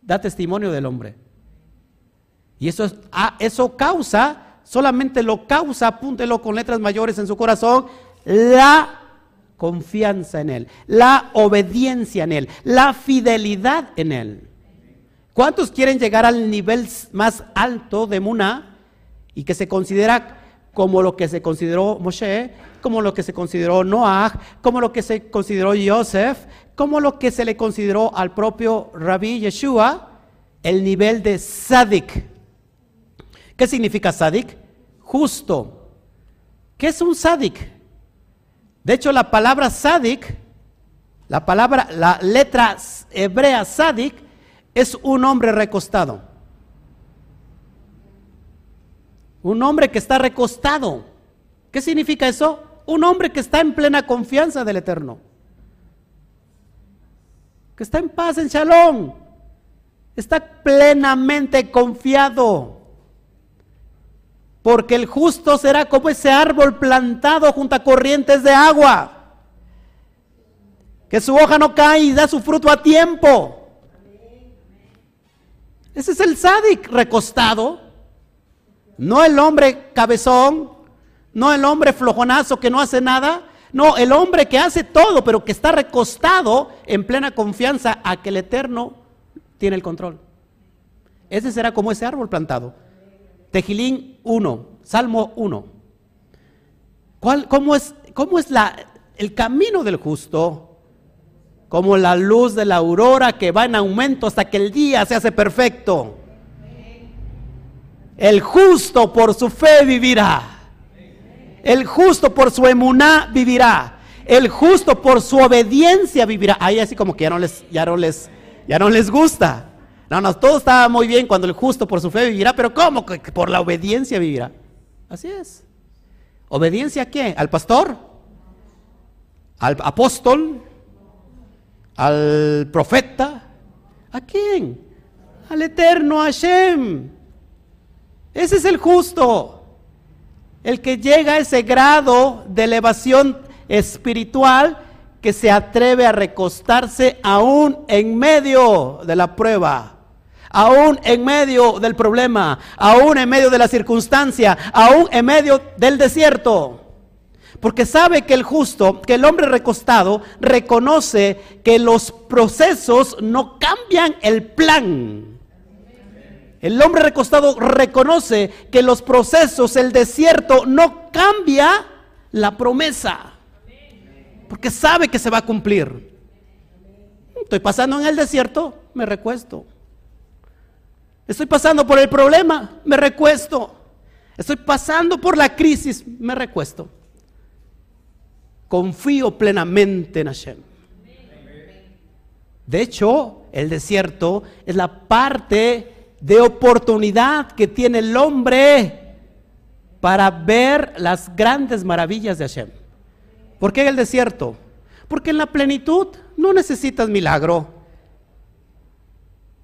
da testimonio del hombre. Y eso, ah, eso causa, solamente lo causa, apúntelo con letras mayores en su corazón, la confianza en Él, la obediencia en Él, la fidelidad en Él. ¿Cuántos quieren llegar al nivel más alto de Muna y que se considera como lo que se consideró Moshe, como lo que se consideró Noah, como lo que se consideró Joseph, como lo que se le consideró al propio Rabbi Yeshua, el nivel de Sadik? ¿Qué significa Sadik? Justo. ¿Qué es un Sadik? De hecho, la palabra Sadik, la palabra, la letra hebrea Sadik, es un hombre recostado. Un hombre que está recostado. ¿Qué significa eso? Un hombre que está en plena confianza del Eterno. Que está en paz, en shalom. Está plenamente confiado. Porque el justo será como ese árbol plantado junto a corrientes de agua. Que su hoja no cae y da su fruto a tiempo. Ese es el sádic recostado. No el hombre cabezón, no el hombre flojonazo que no hace nada. No, el hombre que hace todo, pero que está recostado en plena confianza a que el Eterno tiene el control. Ese será como ese árbol plantado. Tejilín 1, Salmo 1. ¿Cuál, cómo, es, ¿Cómo es la, el camino del justo? Como la luz de la aurora que va en aumento hasta que el día se hace perfecto. El justo por su fe vivirá. El justo por su emuná vivirá. El justo por su obediencia vivirá. Ahí así como que ya no les, ya no les, ya no les gusta. No, no, todo estaba muy bien cuando el justo por su fe vivirá, pero ¿cómo que por la obediencia vivirá? Así es. ¿Obediencia a qué? ¿Al pastor? ¿Al apóstol? ¿Al profeta? ¿A quién? Al eterno Hashem. Ese es el justo. El que llega a ese grado de elevación espiritual que se atreve a recostarse aún en medio de la prueba, aún en medio del problema, aún en medio de la circunstancia, aún en medio del desierto. Porque sabe que el justo, que el hombre recostado, reconoce que los procesos no cambian el plan. El hombre recostado reconoce que los procesos, el desierto, no cambia la promesa. Porque sabe que se va a cumplir. Estoy pasando en el desierto, me recuesto. Estoy pasando por el problema, me recuesto. Estoy pasando por la crisis, me recuesto. Confío plenamente en Hashem. De hecho, el desierto es la parte de oportunidad que tiene el hombre para ver las grandes maravillas de Hashem. ¿Por qué en el desierto? Porque en la plenitud no necesitas milagro.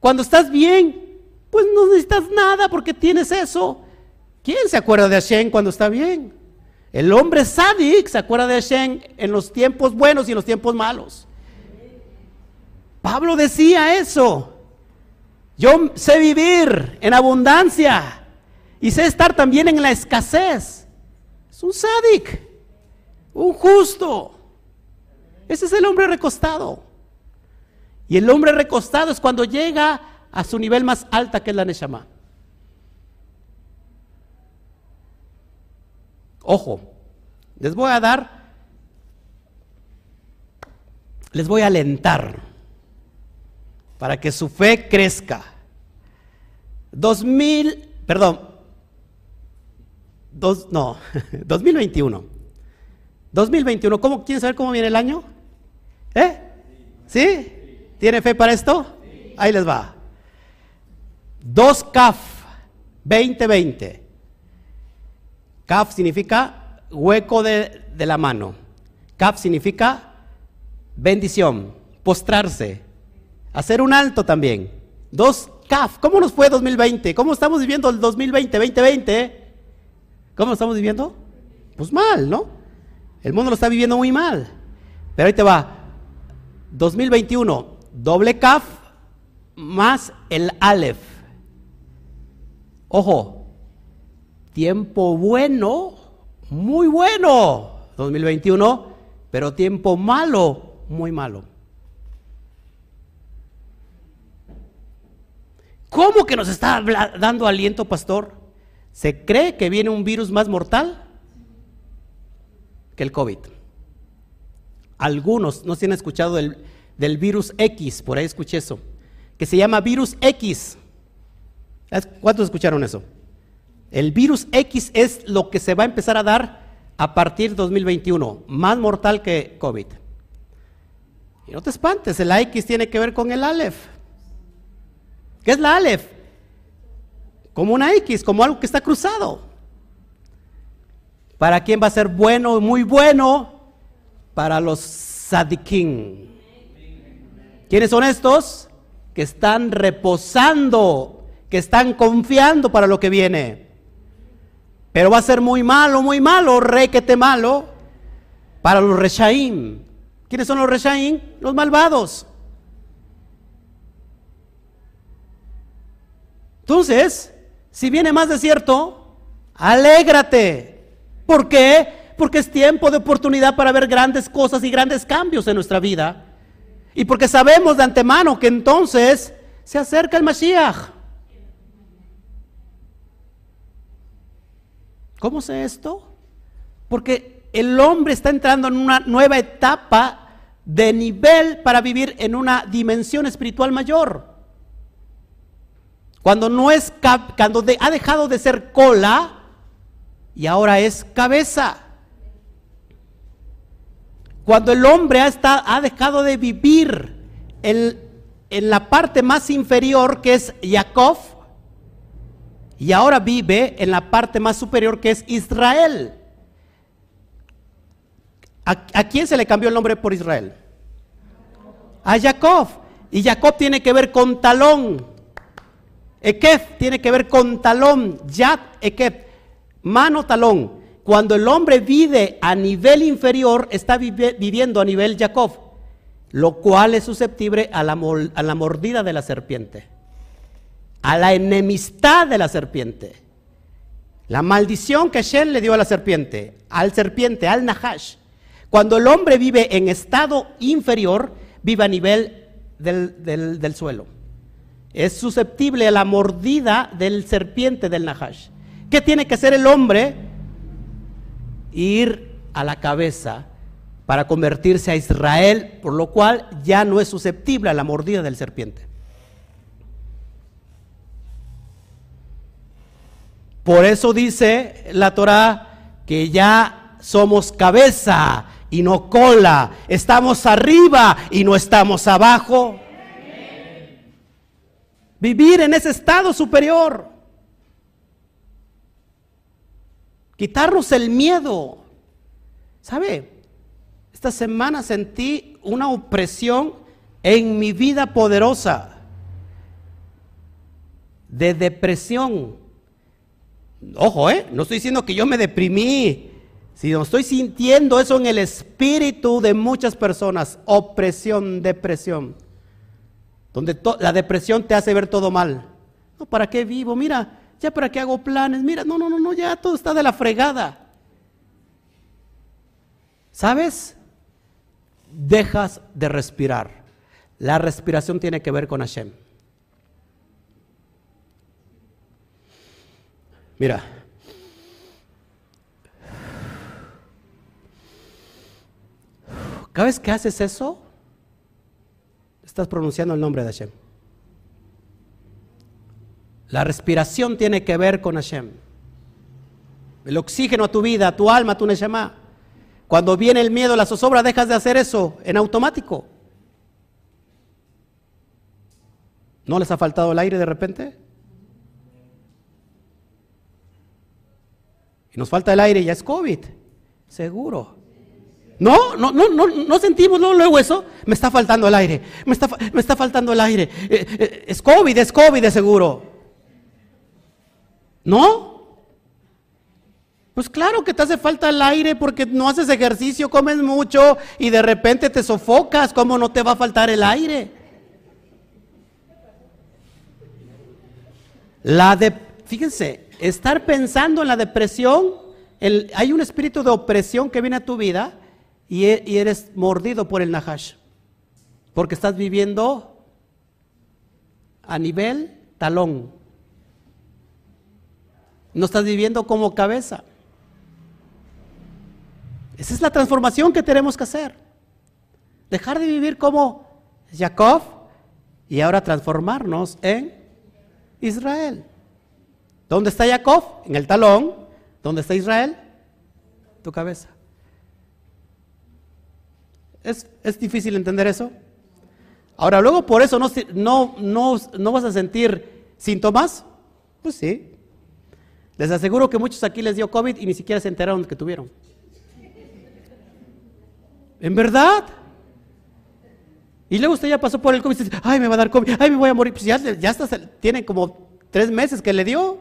Cuando estás bien, pues no necesitas nada porque tienes eso. ¿Quién se acuerda de Hashem cuando está bien? El hombre sádic se acuerda de Hashem en los tiempos buenos y en los tiempos malos. Pablo decía eso. Yo sé vivir en abundancia y sé estar también en la escasez. Es un sádic, un justo. Ese es el hombre recostado. Y el hombre recostado es cuando llega a su nivel más alta que es la Neshama. Ojo, les voy a dar, les voy a alentar para que su fe crezca. 2000, perdón, dos, no, 2021. 2021, ¿cómo quieren saber cómo viene el año? ¿Eh? ¿Sí? ¿Tiene fe para esto? Ahí les va. 2 CAF 2020. CAF significa hueco de, de la mano. CAF significa bendición, postrarse, Hacer un alto también. Dos CAF. ¿Cómo nos fue 2020? ¿Cómo estamos viviendo el 2020, 2020? ¿Cómo estamos viviendo? Pues mal, ¿no? El mundo lo está viviendo muy mal. Pero ahí te va. 2021, doble CAF más el Aleph. Ojo, tiempo bueno, muy bueno, 2021, pero tiempo malo, muy malo. ¿Cómo que nos está dando aliento, pastor? ¿Se cree que viene un virus más mortal que el COVID? Algunos no se han escuchado del, virus X, por ahí escuché eso, que se llama virus X. ¿Cuántos escucharon eso? El virus X es lo que se va a empezar a dar a partir de 2021, más mortal que COVID. Y no te espantes, el X tiene que ver con el Aleph. ¿Qué es la Aleph? Como una X, como algo que está cruzado. ¿Para quién va a ser bueno, muy bueno? Para los sadikim. ¿Quiénes son estos? Que están reposando, que están confiando para lo que viene. Pero va a ser muy malo, muy malo, requete malo, para los reshaim. ¿Quiénes son los reshaim? Los malvados. Entonces, si viene más desierto, alégrate. ¿Por qué? Porque es tiempo de oportunidad para ver grandes cosas y grandes cambios en nuestra vida. Y porque sabemos de antemano que entonces se acerca el Mashiach. ¿Cómo sé esto? Porque el hombre está entrando en una nueva etapa de nivel para vivir en una dimensión espiritual mayor. Cuando no es cuando ha dejado de ser cola y ahora es cabeza. Cuando el hombre ha, ha dejado de vivir en, en la parte más inferior que es Jacob y ahora vive en la parte más superior que es Israel. ¿A, quién se le cambió el nombre por Israel? A Jacob. Y Jacob tiene que ver con talón. Ekef tiene que ver con talón. Yat, Ekef. Mano, talón. Cuando el hombre vive a nivel inferior, está viviendo a nivel Jacob. Lo cual es susceptible a la, a la mordida de la serpiente. A la enemistad de la serpiente. La maldición que Shem le dio a la serpiente, al serpiente, al Nahash, cuando el hombre vive en estado inferior, vive a nivel del, suelo. Es susceptible a la mordida del serpiente del Nahash. ¿Qué tiene que hacer el hombre? Ir a la cabeza para convertirse a Israel, por lo cual ya no es susceptible a la mordida del serpiente. Por eso dice la Torah que ya somos cabeza y no cola. Estamos arriba y no estamos abajo. Vivir en ese estado superior. Quitarnos el miedo. ¿Sabe? Esta semana sentí una opresión en mi vida poderosa de depresión. Ojo, ¿eh? No estoy diciendo que yo me deprimí si no estoy sintiendo eso en el espíritu de muchas personas, opresión, depresión, donde la depresión te hace ver todo mal. No, ¿para qué vivo? Mira, ya para qué hago planes. Mira, no, no, no, no, ya todo está de la fregada. ¿Sabes? Dejas de respirar. La respiración tiene que ver con Hashem. Mira, Cada vez que haces eso, estás pronunciando el nombre de Hashem. La respiración tiene que ver con Hashem. El oxígeno a tu vida, a tu alma, a tu neshama. Cuando viene el miedo, la zozobra, dejas de hacer eso en automático. ¿No les ha faltado el aire de repente? Y nos falta el aire, ya es COVID, seguro. No, no, no, no, no sentimos luego eso. Me está faltando el aire, me está, me está faltando el aire. Eh, eh, es COVID, es COVID seguro. ¿No? Pues claro que te hace falta el aire porque no haces ejercicio, comes mucho y de repente te sofocas. ¿Cómo no te va a faltar el aire? La de, fíjense, estar pensando en la depresión, hay un espíritu de opresión que viene a tu vida y, eres mordido por el Nahash. Porque estás viviendo a nivel talón. No estás viviendo como cabeza. Esa es la transformación que tenemos que hacer. Dejar de vivir como Jacob y ahora transformarnos en Israel. ¿Dónde está Jacob? En el talón. ¿Dónde está Israel? Tu cabeza. ¿Es, difícil entender eso? Ahora, luego por eso no, no, no, no vas a sentir síntomas. Pues sí. Les aseguro que muchos aquí les dio COVID y ni siquiera se enteraron que tuvieron. ¿En verdad? Y luego usted ya pasó por el COVID y dice, ay, me va a dar COVID, ay, me voy a morir. Pues ya, ya está, tiene como tres meses que le dio.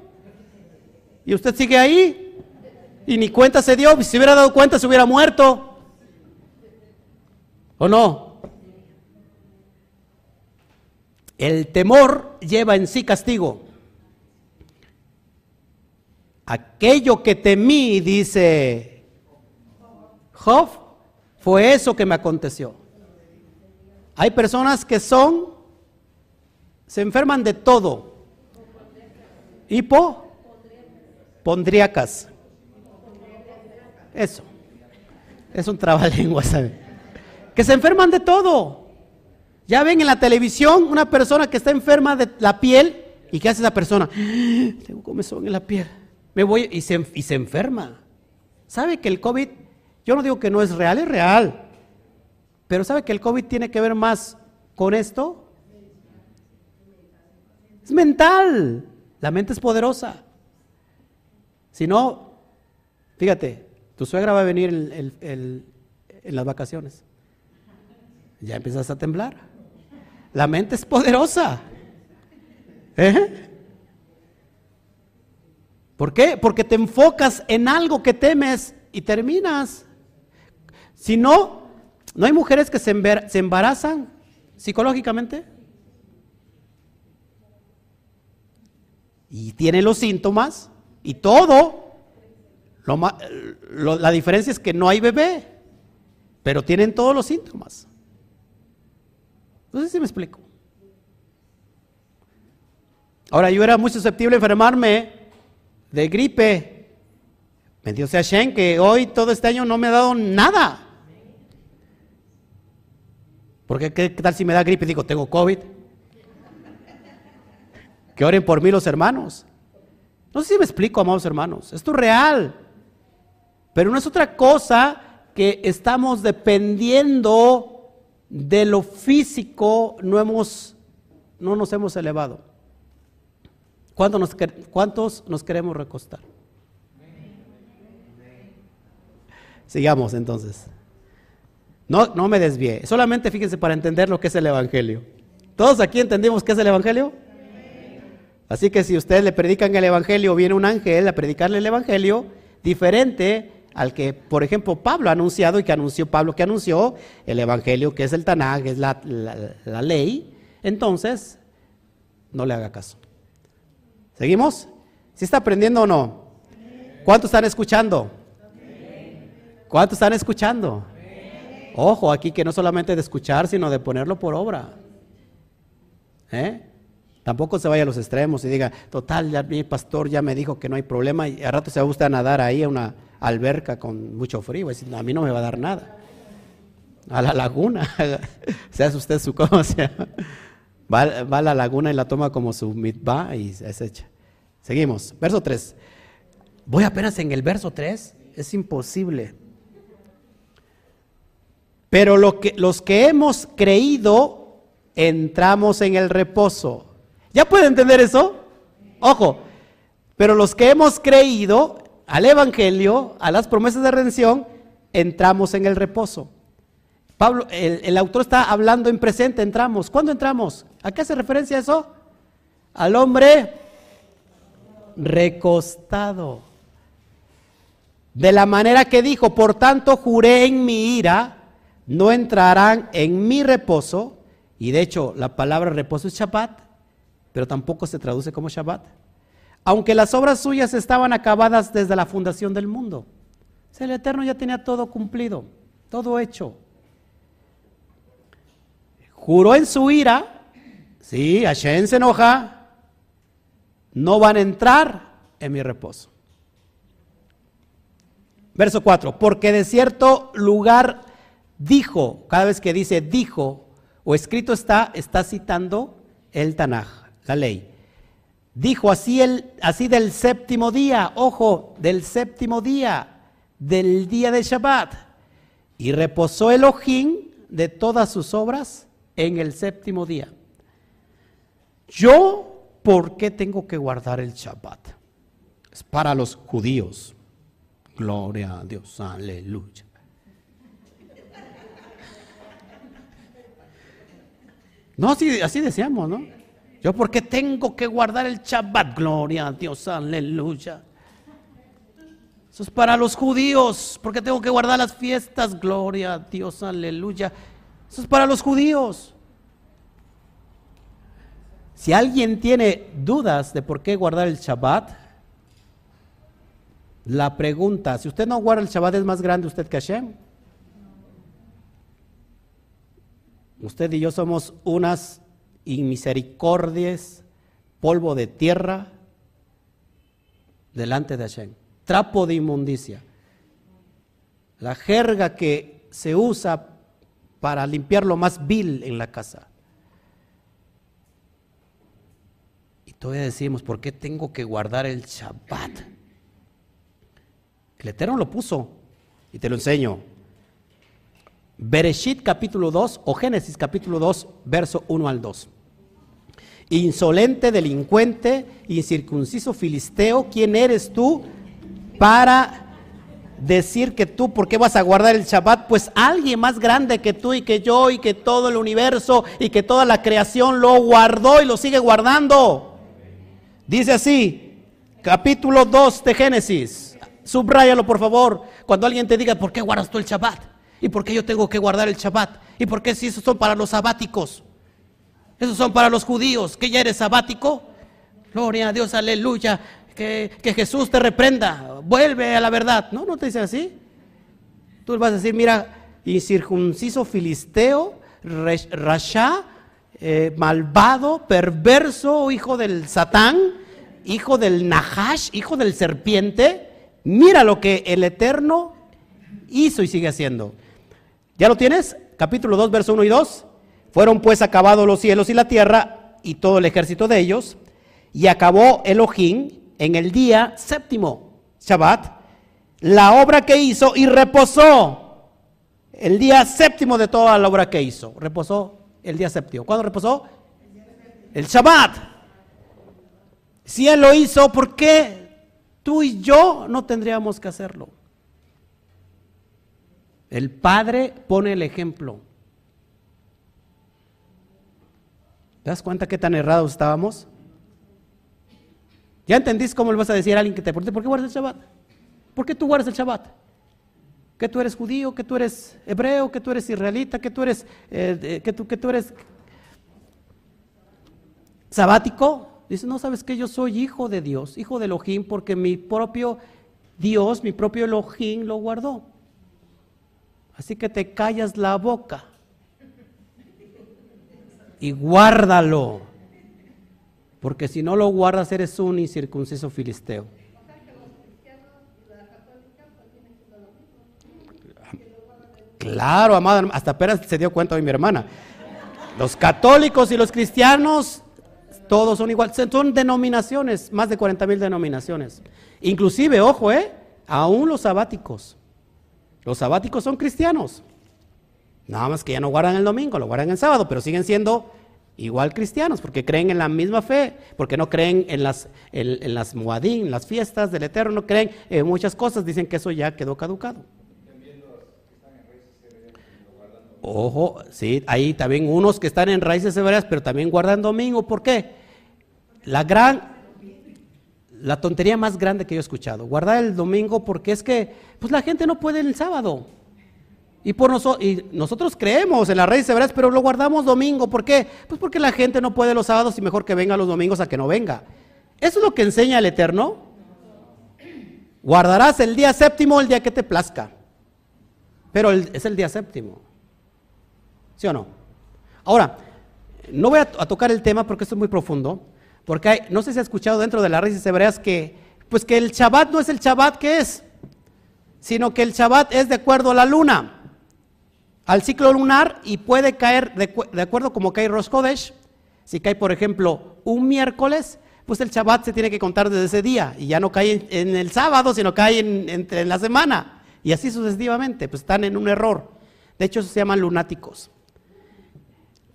Y usted sigue ahí. Y ni cuenta se dio. Si hubiera dado cuenta, se hubiera muerto. ¿O no? El temor lleva en sí castigo. Aquello que temí, dice Job, fue eso que me aconteció. Hay personas que son, se enferman de todo. Hipo, pondriacas. Eso. Es un trabalengua, ¿sabe? Que se enferman de todo. Ya ven en la televisión una persona que está enferma de la piel y ¿qué hace esa persona? Tengo comezón en la piel. Me voy y se, y se enferma. ¿Sabe que el COVID, yo no digo que no es real, es real. Pero ¿sabe que el COVID tiene que ver más con esto? Es mental. La mente es poderosa. Si no, fíjate, tu suegra va a venir en las vacaciones. Ya empiezas a temblar. La mente es poderosa. ¿Eh? ¿Por qué? Porque te enfocas en algo que temes y terminas. Si no, ¿no hay mujeres que se embarazan psicológicamente? Y tienen los síntomas y todo. la diferencia es que no hay bebé, pero tienen todos los síntomas. No sé si me explico. Ahora, yo era muy susceptible a enfermarme de gripe. Bendito sea Shen, que hoy todo este año no me ha dado nada. Porque ¿qué tal si me da gripe? Digo, tengo COVID. Que oren por mí los hermanos. No sé si me explico, amados hermanos. Esto es real. Pero no es otra cosa que estamos dependiendo de lo físico, no, hemos, no nos hemos elevado. ¿Cuántos nos, ¿Cuántos nos queremos recostar? Sigamos entonces. No, no me desvíe. Solamente fíjense para entender lo que es el Evangelio. ¿Todos aquí entendimos qué es el Evangelio? Así que si ustedes le predican el Evangelio, viene un ángel a predicarle el Evangelio diferente al que, por ejemplo, Pablo ha anunciado y que anunció Pablo que anunció el Evangelio, que es el Tanaj, es la, la ley, entonces no le haga caso. ¿Seguimos? ¿Sí está aprendiendo o no? ¿Cuántos están escuchando? ¿Cuántos están escuchando? Ojo, aquí que no solamente de escuchar, sino de ponerlo por obra. ¿Eh? Tampoco se vaya a los extremos y diga, total, ya mi pastor ya me dijo que no hay problema y a rato se va usted nadar ahí a una alberca con mucho frío. A mí no me va a dar nada. A la laguna, se hace usted su cosa. Va, a la laguna y la toma como su mitba y se echa. Seguimos. Verso 3. Voy apenas en el verso 3. Es imposible. Pero que, los que hemos creído, entramos en el reposo. ¿Ya puede entender eso? Ojo. Pero los que hemos creído al Evangelio, a las promesas de redención, entramos en el reposo. Pablo, el, autor está hablando en presente, entramos. ¿Cuándo entramos? ¿A qué hace referencia eso? Al hombre recostado. De la manera que dijo, por tanto juré en mi ira, no entrarán en mi reposo. Y de hecho, la palabra reposo es Shabbat, pero tampoco se traduce como Shabbat. Aunque las obras suyas estaban acabadas desde la fundación del mundo. El Eterno ya tenía todo cumplido, todo hecho juró en su ira, sí, Hashem se enoja, no van a entrar en mi reposo. Verso 4, porque de cierto lugar dijo, cada vez que dice dijo o escrito está, está citando el Tanaj, la ley. Dijo así, el, así del séptimo día, ojo, del séptimo día, del día de Shabbat. Y reposó Elohim de todas sus obras en el séptimo día. Yo, ¿por qué tengo que guardar el Shabbat? Es para los judíos. Gloria a Dios, aleluya. No, así, así decíamos, ¿no? Yo, ¿por qué tengo que guardar el Shabbat? Gloria a Dios, aleluya. Eso es para los judíos. ¿Por qué tengo que guardar las fiestas? Gloria a Dios, aleluya. Eso es para los judíos. Si alguien tiene dudas de por qué guardar el Shabbat, la pregunta, si usted no guarda el Shabbat, ¿es más grande usted que Hashem? Usted y yo somos unas inmisericordias, polvo de tierra delante de Hashem, trapo de inmundicia. la jerga que se usa para limpiar lo más vil en la casa. Y todavía decimos, ¿por qué tengo que guardar el Shabbat? El Eterno lo puso y te lo enseño. Bereshit capítulo 2 o Génesis capítulo 2, verso 1 al 2. Insolente, delincuente, incircunciso filisteo, ¿quién eres tú para decir que tú, ¿por qué vas a guardar el Shabbat? Pues alguien más grande que tú y que yo y que todo el universo y que toda la creación lo guardó y lo sigue guardando. Dice así, capítulo 2 de Génesis. Subráyalo por favor. Cuando alguien te diga, ¿por qué guardas tú el Shabbat? ¿Y por qué yo tengo que guardar el Shabbat? ¿Y por qué si esos son para los sabáticos? Esos son para los judíos. ¿Que ya eres sabático? Gloria a Dios, aleluya que, Jesús te reprenda, vuelve a la verdad. No, no te dice así. Tú vas a decir, mira, incircunciso filisteo, rasha, eh, malvado, perverso, hijo del Satán, hijo del Nahash, hijo del serpiente. Mira lo que el Eterno hizo y sigue haciendo. ¿Ya lo tienes? Capítulo 2, verso 1 y 2. Fueron pues acabados los cielos y la tierra y todo el ejército de ellos, y acabó Elohim en el día séptimo, Shabbat, la obra que hizo y reposó. El día séptimo de toda la obra que hizo. Reposó el día séptimo. ¿Cuándo reposó? El Shabbat. Si Él lo hizo, ¿por qué tú y yo no tendríamos que hacerlo? El Padre pone el ejemplo. ¿Te das cuenta qué tan errados estábamos? ¿Ya entendís cómo le vas a decir a alguien que te pregunte, ¿por qué guardas el Shabbat? ¿Por qué tú guardas el Shabbat? ¿Que tú eres judío? ¿Que tú eres hebreo? ¿Que tú eres israelita? ¿Que tú eres, eh, que tú, que tú eres sabático? Dice, no, ¿sabes que Yo soy hijo de Dios, hijo de Elohim, porque mi propio Dios, mi propio Elohim lo guardó. Así que te callas la boca y guárdalo. Porque si no lo guardas, eres un incircunciso filisteo. Claro, amada, hasta apenas se dio cuenta hoy mi hermana. Los católicos y los cristianos, todos son iguales. Son denominaciones, más de 40 mil denominaciones. Inclusive, ojo, ¿eh? Aún los sabáticos. Los sabáticos son cristianos. Nada más que ya no guardan el domingo, lo guardan el sábado, pero siguen siendo igual cristianos, porque creen en la misma fe, porque no creen en las, en, las muadín, las fiestas del Eterno, no creen en muchas cosas, dicen que eso ya quedó caducado. Ojo, sí, hay también unos que están en raíces severas, pero también guardan domingo. ¿Por qué? La gran, la tontería más grande que yo he escuchado, guardar el domingo porque es que, pues la gente no puede el sábado. Y, por y nosotros creemos en las raíces hebreas, pero lo guardamos domingo. ¿Por qué? Pues porque la gente no puede los sábados y mejor que venga los domingos a que no venga. Eso es lo que enseña el Eterno. Guardarás el día séptimo el día que te plazca. Pero es el día séptimo. ¿Sí o no? Ahora, no voy a, tocar el tema porque esto es muy profundo. Porque hay, no sé si ha escuchado dentro de las raíces hebreas que, pues que el Shabbat no es el Shabbat que es, sino que el Shabbat es de acuerdo a la luna al ciclo lunar y puede caer de, acuerdo como cae Rosh Si cae, por ejemplo, un miércoles, pues el Shabbat se tiene que contar desde ese día y ya no cae en, el sábado, sino cae en, en, la semana. Y así sucesivamente, pues están en un error. De hecho, se llaman lunáticos.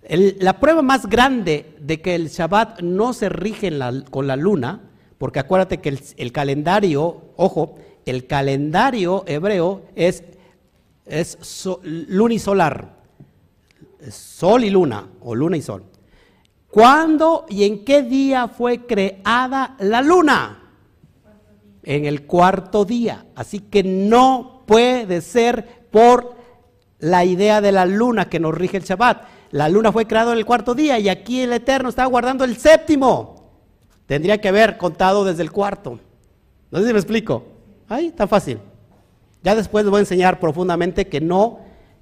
la prueba más grande de que el Shabbat no se rige con la luna, porque acuérdate que el calendario, ojo, el calendario hebreo es es lunisolar, sol y luna, o luna y sol. ¿Cuándo y en qué día fue creada la luna? En el cuarto día. Así que no puede ser por la idea de la luna que nos rige el Shabbat. La luna fue creada en el cuarto día y aquí el Eterno está guardando el séptimo. Tendría que haber contado desde el cuarto. No sé si me explico. Ahí, tan fácil. Ya después les voy a enseñar profundamente que no,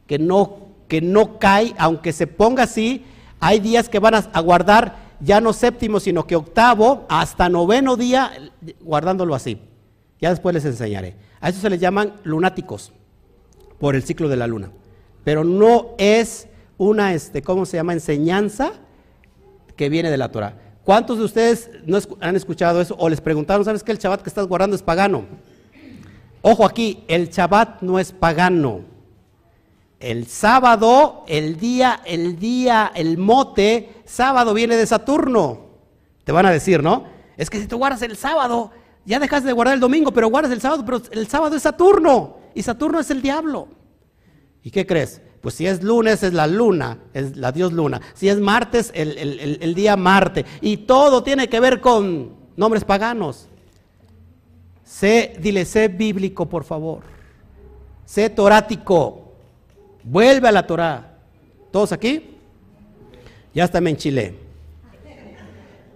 que no, que no cae, aunque se ponga así, hay días que van a, guardar ya no séptimo, sino que octavo hasta noveno día guardándolo así. Ya después les enseñaré. A eso se les llaman lunáticos. por el ciclo de la luna. Pero no es una, este, ¿cómo se llama? Enseñanza que viene de la Torah. ¿Cuántos de ustedes no han escuchado eso o les preguntaron, ¿sabes que el Shabbat que estás guardando es pagano? Ojo aquí, el Shabbat no es pagano. El sábado, el día, el día, el mote, sábado viene de Saturno. Te van a decir, ¿no? Es que si tú guardas el sábado, ya dejas de guardar el domingo, pero guardas el sábado, pero el sábado es Saturno. Y Saturno es el diablo. ¿Y qué crees? Pues si es lunes es la luna, es la dios luna. Si es martes, el, día Marte. Y todo tiene que ver con nombres paganos. Sé, dile, sé bíblico, por favor. Sé torático. Vuelve a la Torah. ¿Todos aquí? Ya está en Chile.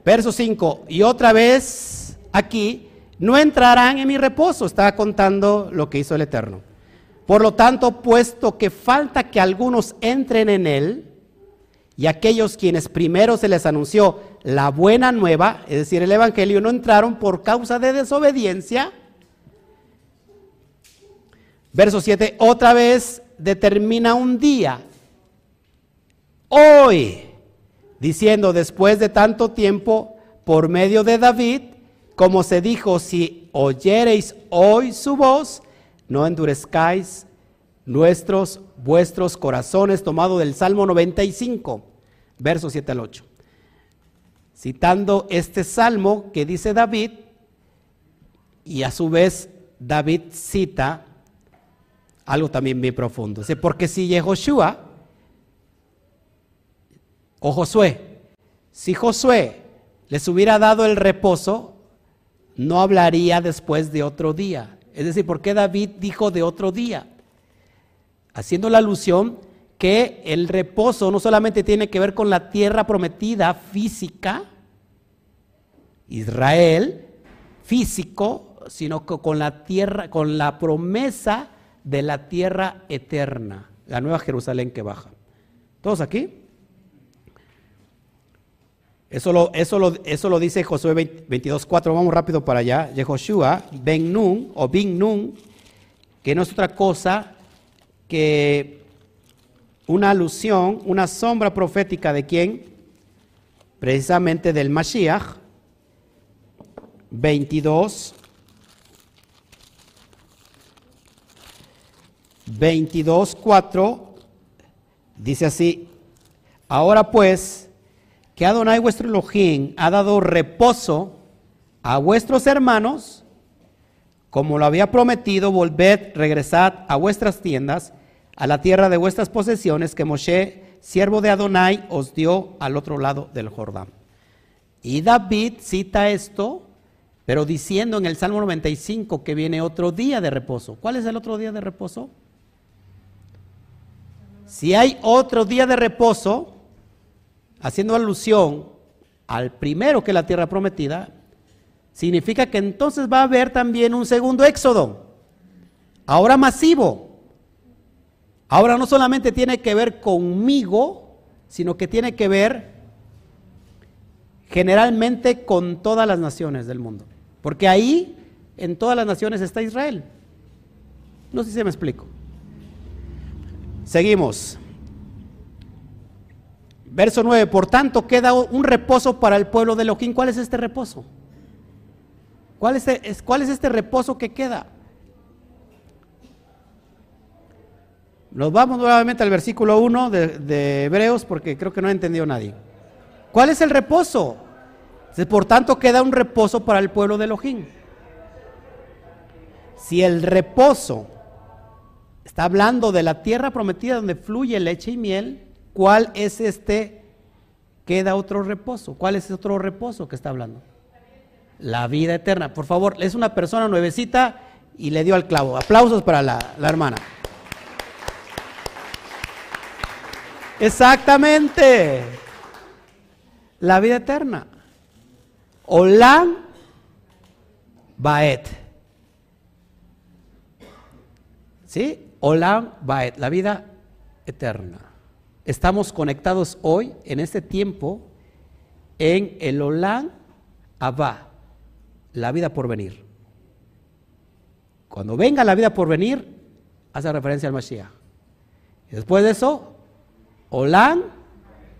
Verso 5. Y otra vez aquí, no entrarán en mi reposo. Estaba contando lo que hizo el Eterno. Por lo tanto, puesto que falta que algunos entren en él, y aquellos quienes primero se les anunció la buena nueva, es decir, el Evangelio, no entraron por causa de desobediencia. Verso 7, otra vez determina un día, hoy, diciendo después de tanto tiempo, por medio de David, como se dijo, si oyereis hoy su voz, no endurezcáis nuestros, vuestros corazones, tomado del Salmo 95, versos 7 al 8. Citando este salmo que dice David, y a su vez David cita algo también bien profundo. Dice, porque si Yehoshua o Josué, si Josué les hubiera dado el reposo, no hablaría después de otro día. Es decir, ¿por qué David dijo de otro día? Haciendo la alusión que el reposo no solamente tiene que ver con la tierra prometida física, Israel, físico, sino con la tierra, con la promesa de la tierra eterna, la nueva Jerusalén que baja. ¿Todos aquí? Eso lo, eso lo, eso lo dice Josué 22.4. Vamos rápido para allá. Yehoshua, Ben Nun o Bin Nun, que no es otra cosa que una alusión, una sombra profética de quién? Precisamente del Mashiach. 22. 22.4 dice así, ahora pues, que Adonai vuestro Elohim ha dado reposo a vuestros hermanos, como lo había prometido, volved, regresad a vuestras tiendas, a la tierra de vuestras posesiones que Moshe, siervo de Adonai, os dio al otro lado del Jordán. Y David cita esto, pero diciendo en el Salmo 95 que viene otro día de reposo. ¿Cuál es el otro día de reposo? Si hay otro día de reposo, haciendo alusión al primero que la tierra prometida, significa que entonces va a haber también un segundo éxodo, ahora masivo. Ahora no solamente tiene que ver conmigo, sino que tiene que ver generalmente con todas las naciones del mundo. Porque ahí, en todas las naciones está Israel. No sé si se me explico. Seguimos. Verso 9, por tanto queda un reposo para el pueblo de Elohim. ¿Cuál es este reposo? ¿Cuál es, cuál es este reposo que queda? Nos vamos nuevamente al versículo 1 de, de, Hebreos porque creo que no ha entendido nadie. ¿Cuál es el reposo? Por tanto queda un reposo para el pueblo de Elohim. Si el reposo está hablando de la tierra prometida donde fluye leche y miel, ¿Cuál es este? Queda otro reposo. ¿Cuál es otro reposo que está hablando? La vida eterna. Por favor, es una persona nuevecita y le dio al clavo. Aplausos para la, hermana. Exactamente. La vida eterna. Olam Baet. ¿Sí? Olam Baet, la vida eterna. Estamos conectados hoy, en este tiempo, en el Olam Abba, la vida por venir. Cuando venga la vida por venir, hace referencia al Mashiach. Y después de eso, Olam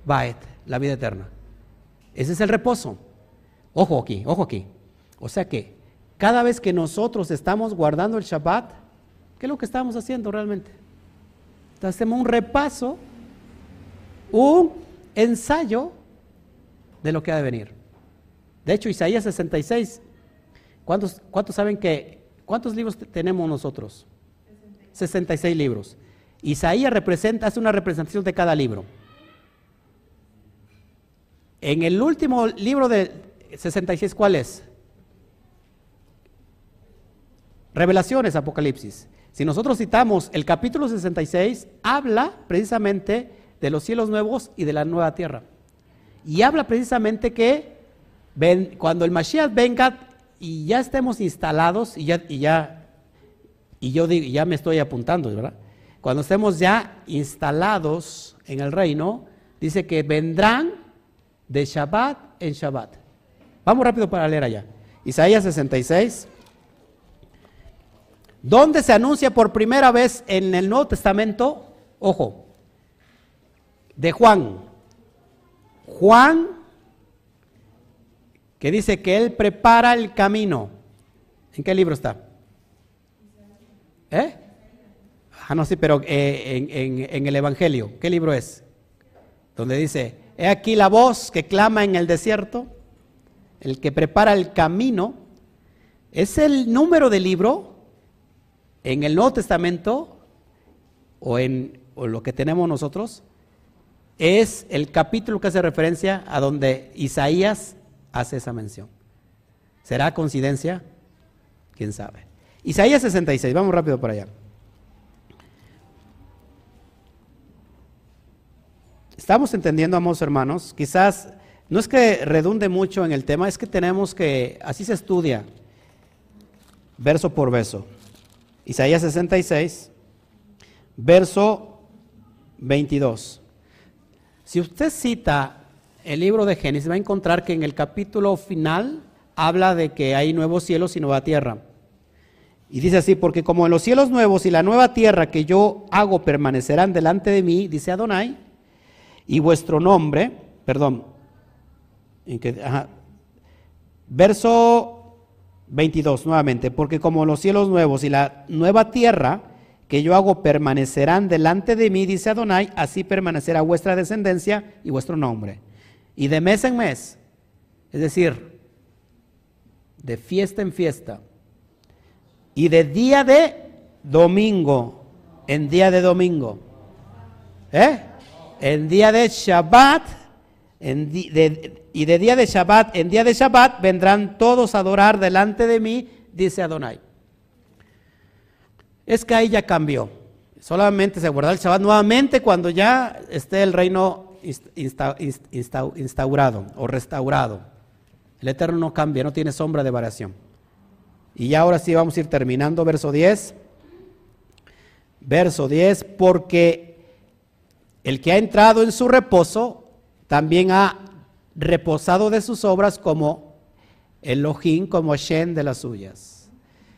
Baet, la vida eterna. Ese es el reposo. Ojo aquí, ojo aquí. O sea que cada vez que nosotros estamos guardando el Shabbat, ¿qué es lo que estamos haciendo realmente? hacemos un repaso, un ensayo de lo que ha de venir. De hecho, Isaías 66, ¿cuántos, cuántos saben que, cuántos libros tenemos nosotros? 66 libros. Isaías representa, hace una representación de cada libro. En el último libro de 66, ¿cuál es? Revelaciones, Apocalipsis. Si nosotros citamos el capítulo 66, habla precisamente de los cielos nuevos y de la nueva tierra. Y habla precisamente que cuando el Mashiach venga y ya estemos instalados, y ya, y ya, y yo digo, ya me estoy apuntando, ¿verdad? Cuando estemos ya instalados en el reino, dice que vendrán de Shabbat en Shabbat. Vamos rápido para leer allá. Isaías 66. ¿Dónde se anuncia por primera vez en el Nuevo Testamento? Ojo, de Juan. Juan, que dice que él prepara el camino. ¿En qué libro está? ¿Eh? Ah, no, sí, pero eh, en, el Evangelio. ¿Qué libro es? Donde dice, he aquí la voz que clama en el desierto, el que prepara el camino. Es el número del libro en el Nuevo Testamento, o en lo que tenemos nosotros, es el capítulo que hace referencia a donde Isaías hace esa mención. ¿Será coincidencia? ¿Quién sabe? Isaías 66, vamos rápido para allá. Estamos entendiendo, amados hermanos, quizás no es que redunde mucho en el tema, es que tenemos que, así se estudia, verso por verso. Isaías 66, verso 22. Si usted cita el libro de Génesis, va a encontrar que en el capítulo final habla de que hay nuevos cielos y nueva tierra. Y dice así, porque como en los cielos nuevos y la nueva tierra que yo hago permanecerán delante de mí, dice Adonai, y vuestro nombre, perdón, en que, verso 22 nuevamente, porque como los cielos nuevos y la nueva tierra que yo hago permanecerán delante de mí, dice Adonai, así permanecerá vuestra descendencia y vuestro nombre. Y de mes en mes, es decir, de fiesta en fiesta, y de día de domingo en día de domingo, ¿eh? En día de Shabbat, y de día de Shabbat en día de Shabbat vendrán todos a adorar delante de mí, dice Adonai. Es que ahí ya cambió. Solamente se guarda el Shabbat nuevamente cuando ya esté el reino instaurado o restaurado. El Eterno no cambia, no tiene sombra de variación. Y ya ahora sí vamos a ir terminando, verso 10. Verso 10, porque el que ha entrado en su reposo también ha reposado de sus obras como Elohim, como Shen de las suyas.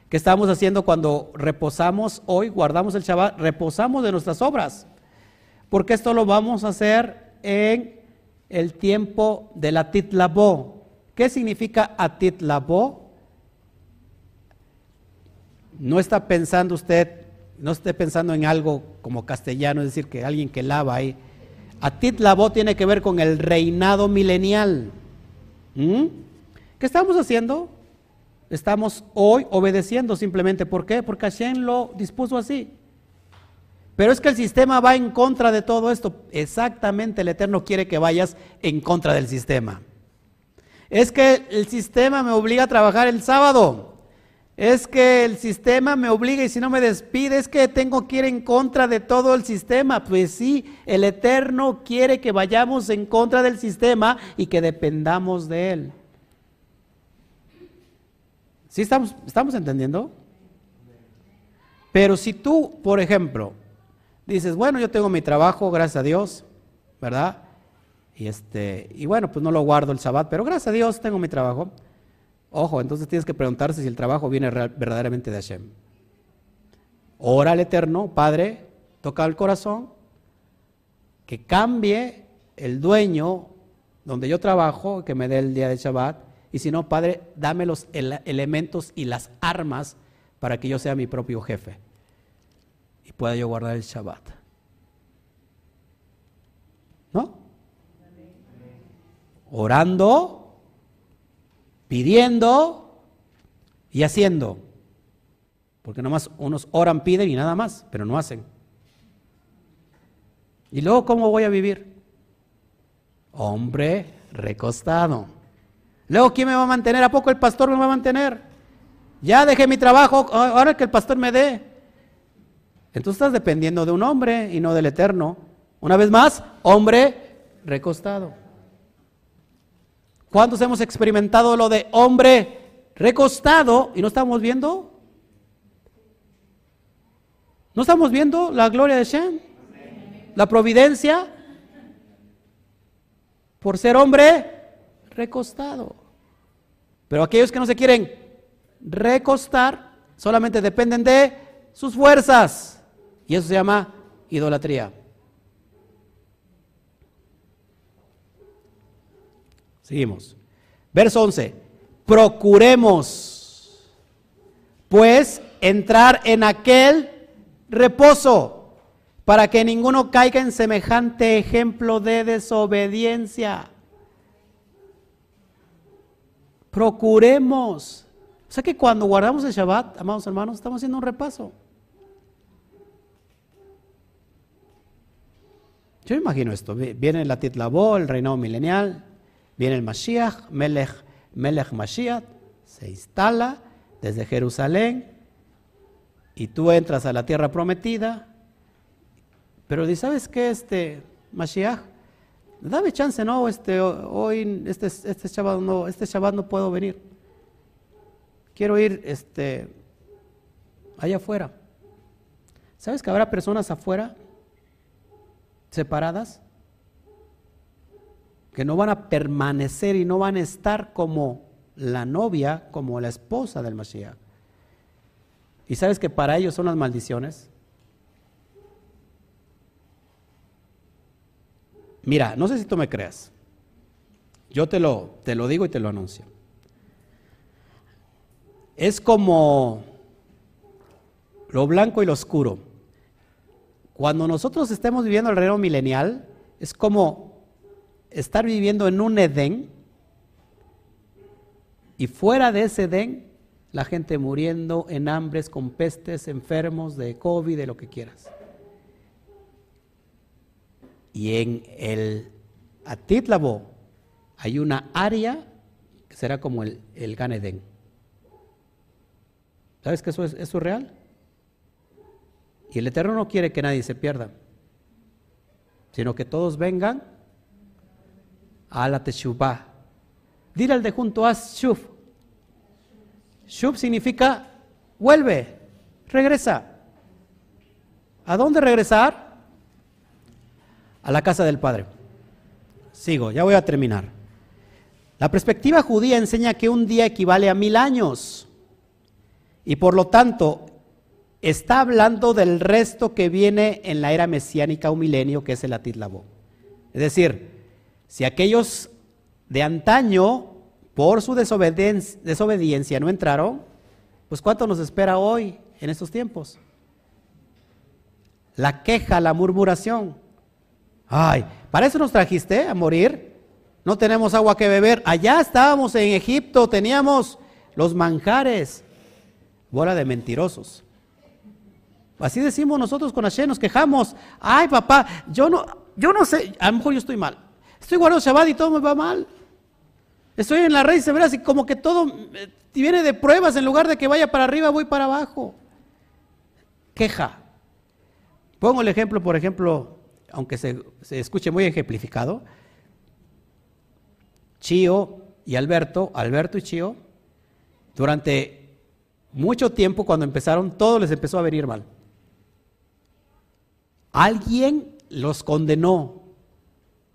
¿Qué estamos haciendo cuando reposamos hoy, guardamos el Shabbat? Reposamos de nuestras obras. Porque esto lo vamos a hacer en el tiempo de la titlabó. ¿Qué significa atitlabó? No está pensando usted, no esté pensando en algo como castellano, es decir, que alguien que lava ahí Atit Labó tiene que ver con el reinado milenial. ¿Mm? ¿Qué estamos haciendo? Estamos hoy obedeciendo simplemente. ¿Por qué? Porque Hashem lo dispuso así. Pero es que el sistema va en contra de todo esto. Exactamente, el Eterno quiere que vayas en contra del sistema. Es que el sistema me obliga a trabajar el sábado es que el sistema me obliga y si no me despide es que tengo que ir en contra de todo el sistema. Pues sí, el Eterno quiere que vayamos en contra del sistema y que dependamos de Él. ¿Sí estamos, estamos entendiendo? Pero si tú, por ejemplo, dices, bueno, yo tengo mi trabajo, gracias a Dios, ¿verdad? Y, este, y bueno, pues no lo guardo el sabbat, pero gracias a Dios tengo mi trabajo. Ojo, entonces tienes que preguntarse si el trabajo viene verdaderamente de Hashem. ora al Eterno, Padre, toca el corazón, que cambie el dueño donde yo trabajo, que me dé el día de Shabbat, y si no, Padre, dame los elementos y las armas para que yo sea mi propio jefe y pueda yo guardar el Shabbat. ¿No? Orando, pidiendo y haciendo. Porque nomás unos oran, piden y nada más, pero no hacen. ¿Y luego cómo voy a vivir? Hombre recostado. Luego, ¿quién me va a mantener? ¿A poco el pastor me va a mantener? Ya dejé mi trabajo, ahora que el pastor me dé. Entonces estás dependiendo de un hombre y no del eterno. Una vez más, hombre recostado. ¿Cuántos hemos experimentado lo de hombre recostado y no estamos viendo? ¿No estamos viendo la gloria de Shem? La providencia por ser hombre recostado. Pero aquellos que no se quieren recostar solamente dependen de sus fuerzas. Y eso se llama idolatría. Seguimos. Verso 11. Procuremos, pues, entrar en aquel reposo, para que ninguno caiga en semejante ejemplo de desobediencia. Procuremos. O sea que cuando guardamos el Shabbat, amados hermanos, estamos haciendo un repaso. Yo imagino esto. Viene la Titlabó, el reinado milenial, viene el Mashiach, Melech, Melech Mashiach, se instala desde Jerusalén, y tú entras a la tierra prometida, pero ¿sabes qué, este Mashiach? Dame chance, no, este, hoy, este, este Shabbat no, este Shabbat no puedo venir. Quiero ir, este, allá afuera. ¿Sabes que habrá personas afuera, separadas, que no van a permanecer y no van a estar como la novia, como la esposa del Mashiach? ¿Y sabes que para ellos son las maldiciones? Mira, no sé si tú me creas. Yo te lo, te lo digo y te lo anuncio. Es como lo blanco y lo oscuro. Cuando nosotros estemos viviendo el reino milenial, es como estar viviendo en un Edén y fuera de ese Edén la gente muriendo en hambres, con pestes, enfermos de COVID, de lo que quieras. Y en el Atitlabo hay una área que será como el, el Ganedén. ¿Sabes que eso es, eso real? Y el Eterno no quiere que nadie se pierda, sino que todos vengan a la. Dile al de junto, a Shuf, Shub significa vuelve, regresa. ¿A dónde regresar? A la casa del Padre. Sigo, ya voy a terminar. La perspectiva judía enseña que un día equivale a mil años y por lo tanto está hablando del resto que viene en la era mesiánica, un milenio, que es el Atitlabo. Es decir, si aquellos de antaño por su desobediencia, no entraron, pues ¿cuánto nos espera hoy en estos tiempos? La queja, la murmuración. Ay, ¿para eso nos trajiste a morir? No tenemos agua que beber. Allá estábamos en Egipto, teníamos los manjares. Bola de mentirosos. Así decimos nosotros con Hashem, nos quejamos. Ay, papá, yo no, yo no sé, a lo mejor yo estoy mal. Estoy guardando Shabbat y todo me va mal. Estoy en la raíz severa y como que todo eh, viene de pruebas, en lugar de que vaya para arriba, voy para abajo. Queja. Pongo el ejemplo, por ejemplo, aunque se, escuche muy ejemplificado, Chío y Alberto, Alberto y Chío, durante mucho tiempo cuando empezaron, todo les empezó a venir mal. Alguien los condenó,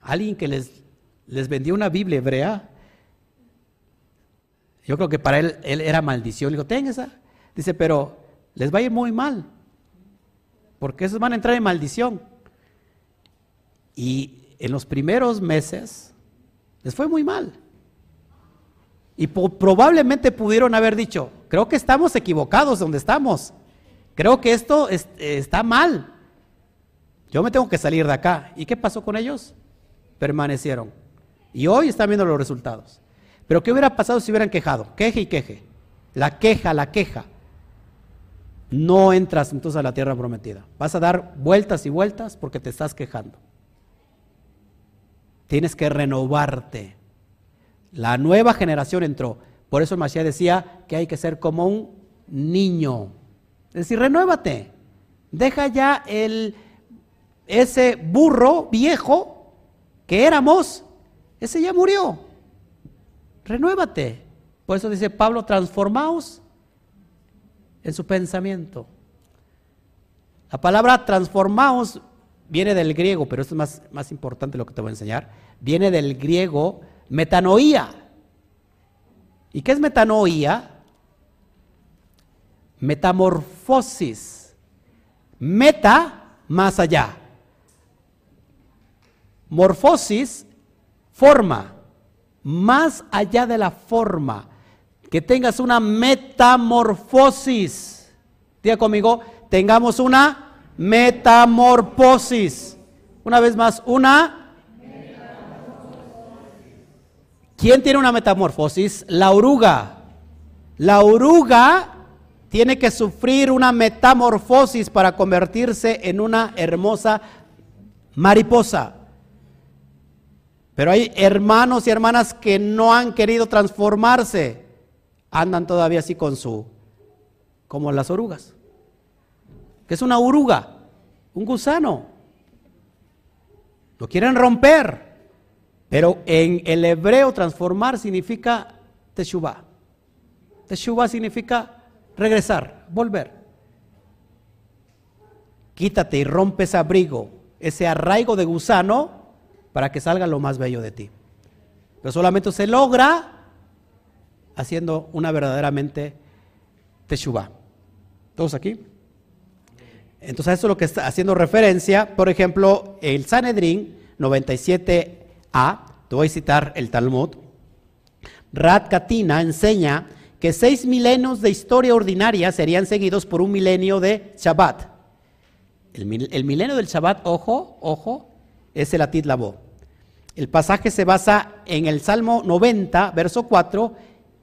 alguien que les, les vendió una Biblia hebrea, yo creo que para él, él era maldición. Le dijo, ten esa. Dice, pero les va a ir muy mal. porque esos van a entrar en maldición. Y en los primeros meses les fue muy mal. Y probablemente pudieron haber dicho, creo que estamos equivocados donde estamos. Creo que esto está mal. Yo me tengo que salir de acá. ¿Y qué pasó con ellos? Permanecieron. Y hoy están viendo los resultados. Pero ¿qué hubiera pasado si hubieran quejado? Queje y queje. La queja, la queja. No entras entonces a la tierra prometida. Vas a dar vueltas y vueltas porque te estás quejando. Tienes que renovarte. La nueva generación entró. Por eso el decía que hay que ser como un niño. Es decir, renuévate. Deja ya el, ese burro viejo que éramos, ese ya murió. Renuévate. Por eso dice Pablo, transformaos en su pensamiento. La palabra transformaos viene del griego, pero esto es más, más importante lo que te voy a enseñar. Viene del griego metanoía. ¿Y qué es metanoía? Metamorfosis. Meta, más allá. Morfosis, forma. Más allá de la forma. Que tengas una metamorfosis. Diga conmigo, tengamos una metamorfosis. Una vez más, una ¿Quién tiene una metamorfosis? La oruga. La oruga tiene que sufrir una metamorfosis para convertirse en una hermosa mariposa. Pero hay hermanos y hermanas que no han querido transformarse. Andan todavía así con su, como las orugas. Que es una oruga, un gusano. Lo quieren romper. Pero en el hebreo transformar significa teshuvah. Teshuvah significa regresar, volver. Quítate y rompe ese abrigo, ese arraigo de gusano para que salga lo más bello de ti. Pero solamente se logra haciendo una verdaderamente teshuvah. ¿Todos aquí? Entonces, eso es lo que está haciendo referencia, por ejemplo, el Sanedrín 97 a, te voy a citar el Talmud, Rat Katina enseña que seis milenios de historia ordinaria serían seguidos por un milenio de Shabbat. El, milenio del Shabbat, ojo, ojo, es el Atit Labo. El pasaje se basa en el Salmo 90, verso 4,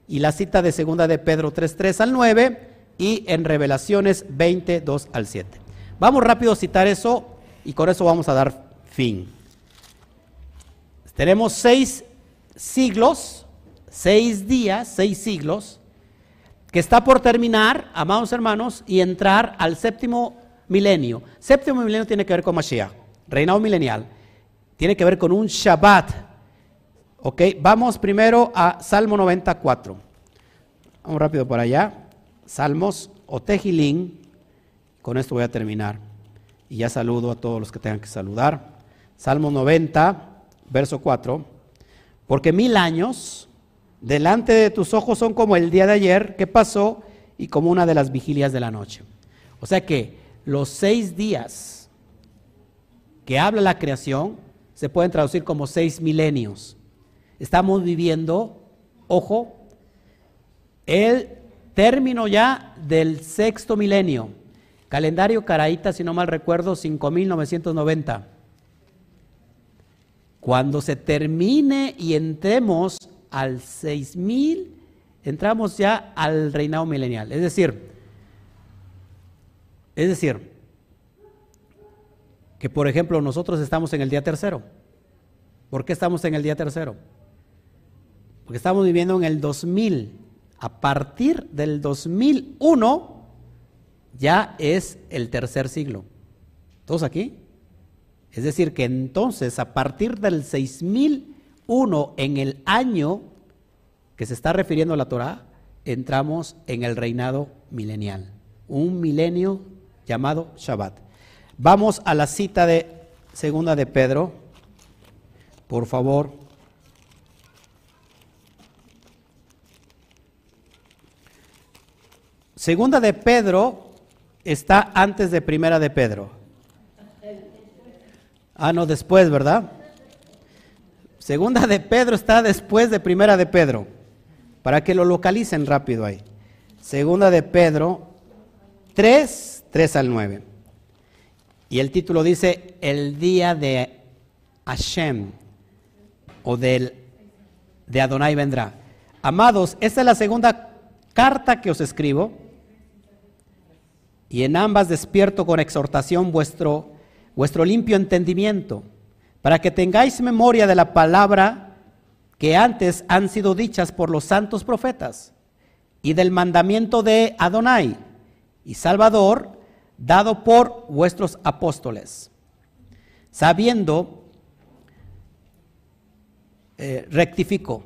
y la cita de segunda de Pedro 3, 3 al 9, y en Revelaciones 20, 2 al 7. Vamos rápido a citar eso y con eso vamos a dar fin. Tenemos seis siglos, seis días, seis siglos, que está por terminar, amados hermanos, y entrar al séptimo milenio. Séptimo milenio tiene que ver con Mashiach, reinado milenial. Tiene que ver con un Shabbat. Ok, vamos primero a Salmo 94. Vamos rápido por allá. Salmos o Tejilín. Con esto voy a terminar. Y ya saludo a todos los que tengan que saludar. Salmo 90 verso 4, porque mil años delante de tus ojos son como el día de ayer que pasó y como una de las vigilias de la noche. O sea que los seis días que habla la creación se pueden traducir como seis milenios. Estamos viviendo, ojo, el término ya del sexto milenio. Calendario Caraíta, si no mal recuerdo, 5990. Cuando se termine y entremos al 6000, entramos ya al reinado milenial. Es decir, es decir, que por ejemplo nosotros estamos en el día tercero. ¿Por qué estamos en el día tercero? Porque estamos viviendo en el 2000. A partir del 2001 ya es el tercer siglo. ¿Todos aquí? Es decir, que entonces a partir del 6001 en el año que se está refiriendo la Torah, entramos en el reinado milenial, un milenio llamado Shabbat. Vamos a la cita de segunda de Pedro, por favor. Segunda de Pedro, está antes de Primera de Pedro. Ah, no, después, ¿verdad? Segunda de Pedro está después de Primera de Pedro, para que lo localicen rápido ahí. Segunda de Pedro 3, 3 al 9. Y el título dice, el día de Hashem, o del, de Adonai vendrá. Amados, esta es la segunda carta que os escribo, y en ambas despierto con exhortación vuestro, vuestro limpio entendimiento, para que tengáis memoria de la palabra que antes han sido dichas por los santos profetas, y del mandamiento de Adonai y Salvador, dado por vuestros apóstoles, sabiendo, eh, rectificó,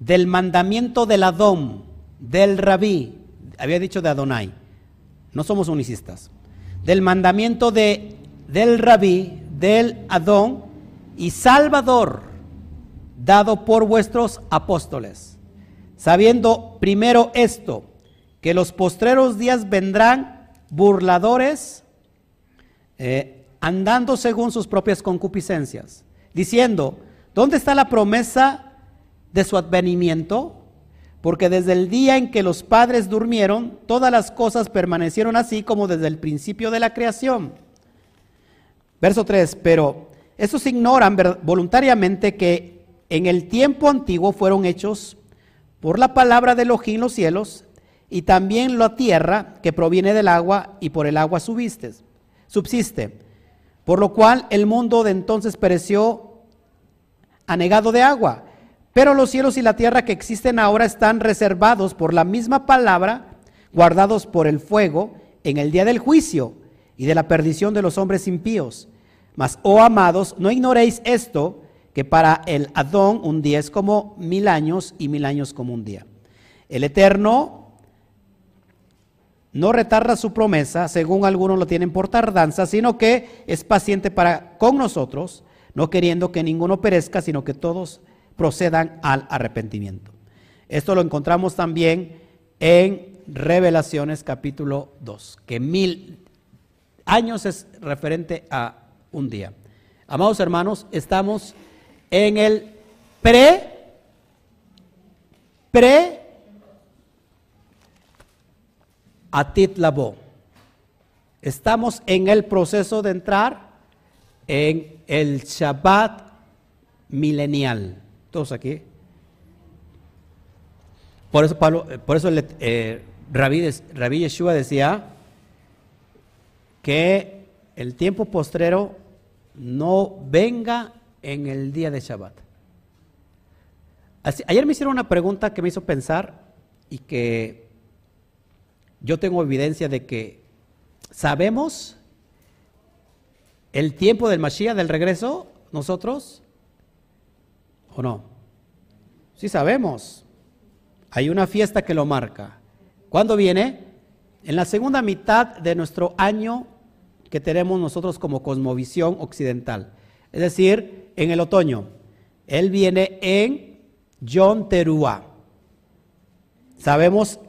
del mandamiento del Adón, del Rabí, había dicho de Adonai, no somos unicistas, del mandamiento de, del Rabí, del Adón y Salvador, dado por vuestros apóstoles, sabiendo primero esto, que los postreros días vendrán burladores, eh, andando según sus propias concupiscencias, diciendo, ¿dónde está la promesa de su advenimiento? Porque desde el día en que los padres durmieron, todas las cosas permanecieron así como desde el principio de la creación. Verso 3, pero esos ignoran voluntariamente que en el tiempo antiguo fueron hechos por la palabra de Elohim los cielos y también la tierra que proviene del agua y por el agua subiste, subsiste. Por lo cual el mundo de entonces pereció anegado de agua. Pero los cielos y la tierra que existen ahora están reservados por la misma palabra, guardados por el fuego en el día del juicio y de la perdición de los hombres impíos. Mas, oh amados, no ignoréis esto, que para el Adón un día es como mil años y mil años como un día. El Eterno no retarda su promesa, según algunos lo tienen por tardanza, sino que es paciente para con nosotros, no queriendo que ninguno perezca, sino que todos procedan al arrepentimiento. Esto lo encontramos también en Revelaciones capítulo 2, que mil años es referente a un día. Amados hermanos, estamos en el pre, pre Atit Labo. Estamos en el proceso de entrar en el Shabbat milenial. Todos aquí. Por eso, Pablo, por eso eh, Rabí, Yeshua decía que el tiempo postrero no venga en el día de Shabbat. ayer me hicieron una pregunta que me hizo pensar y que yo tengo evidencia de que sabemos el tiempo del Mashiach, del regreso, nosotros, ¿o no? Sí sabemos. Hay una fiesta que lo marca. ¿Cuándo viene? En la segunda mitad de nuestro año que tenemos nosotros como cosmovisión occidental. Es decir, en el otoño. Él viene en John Teruá. Sabemos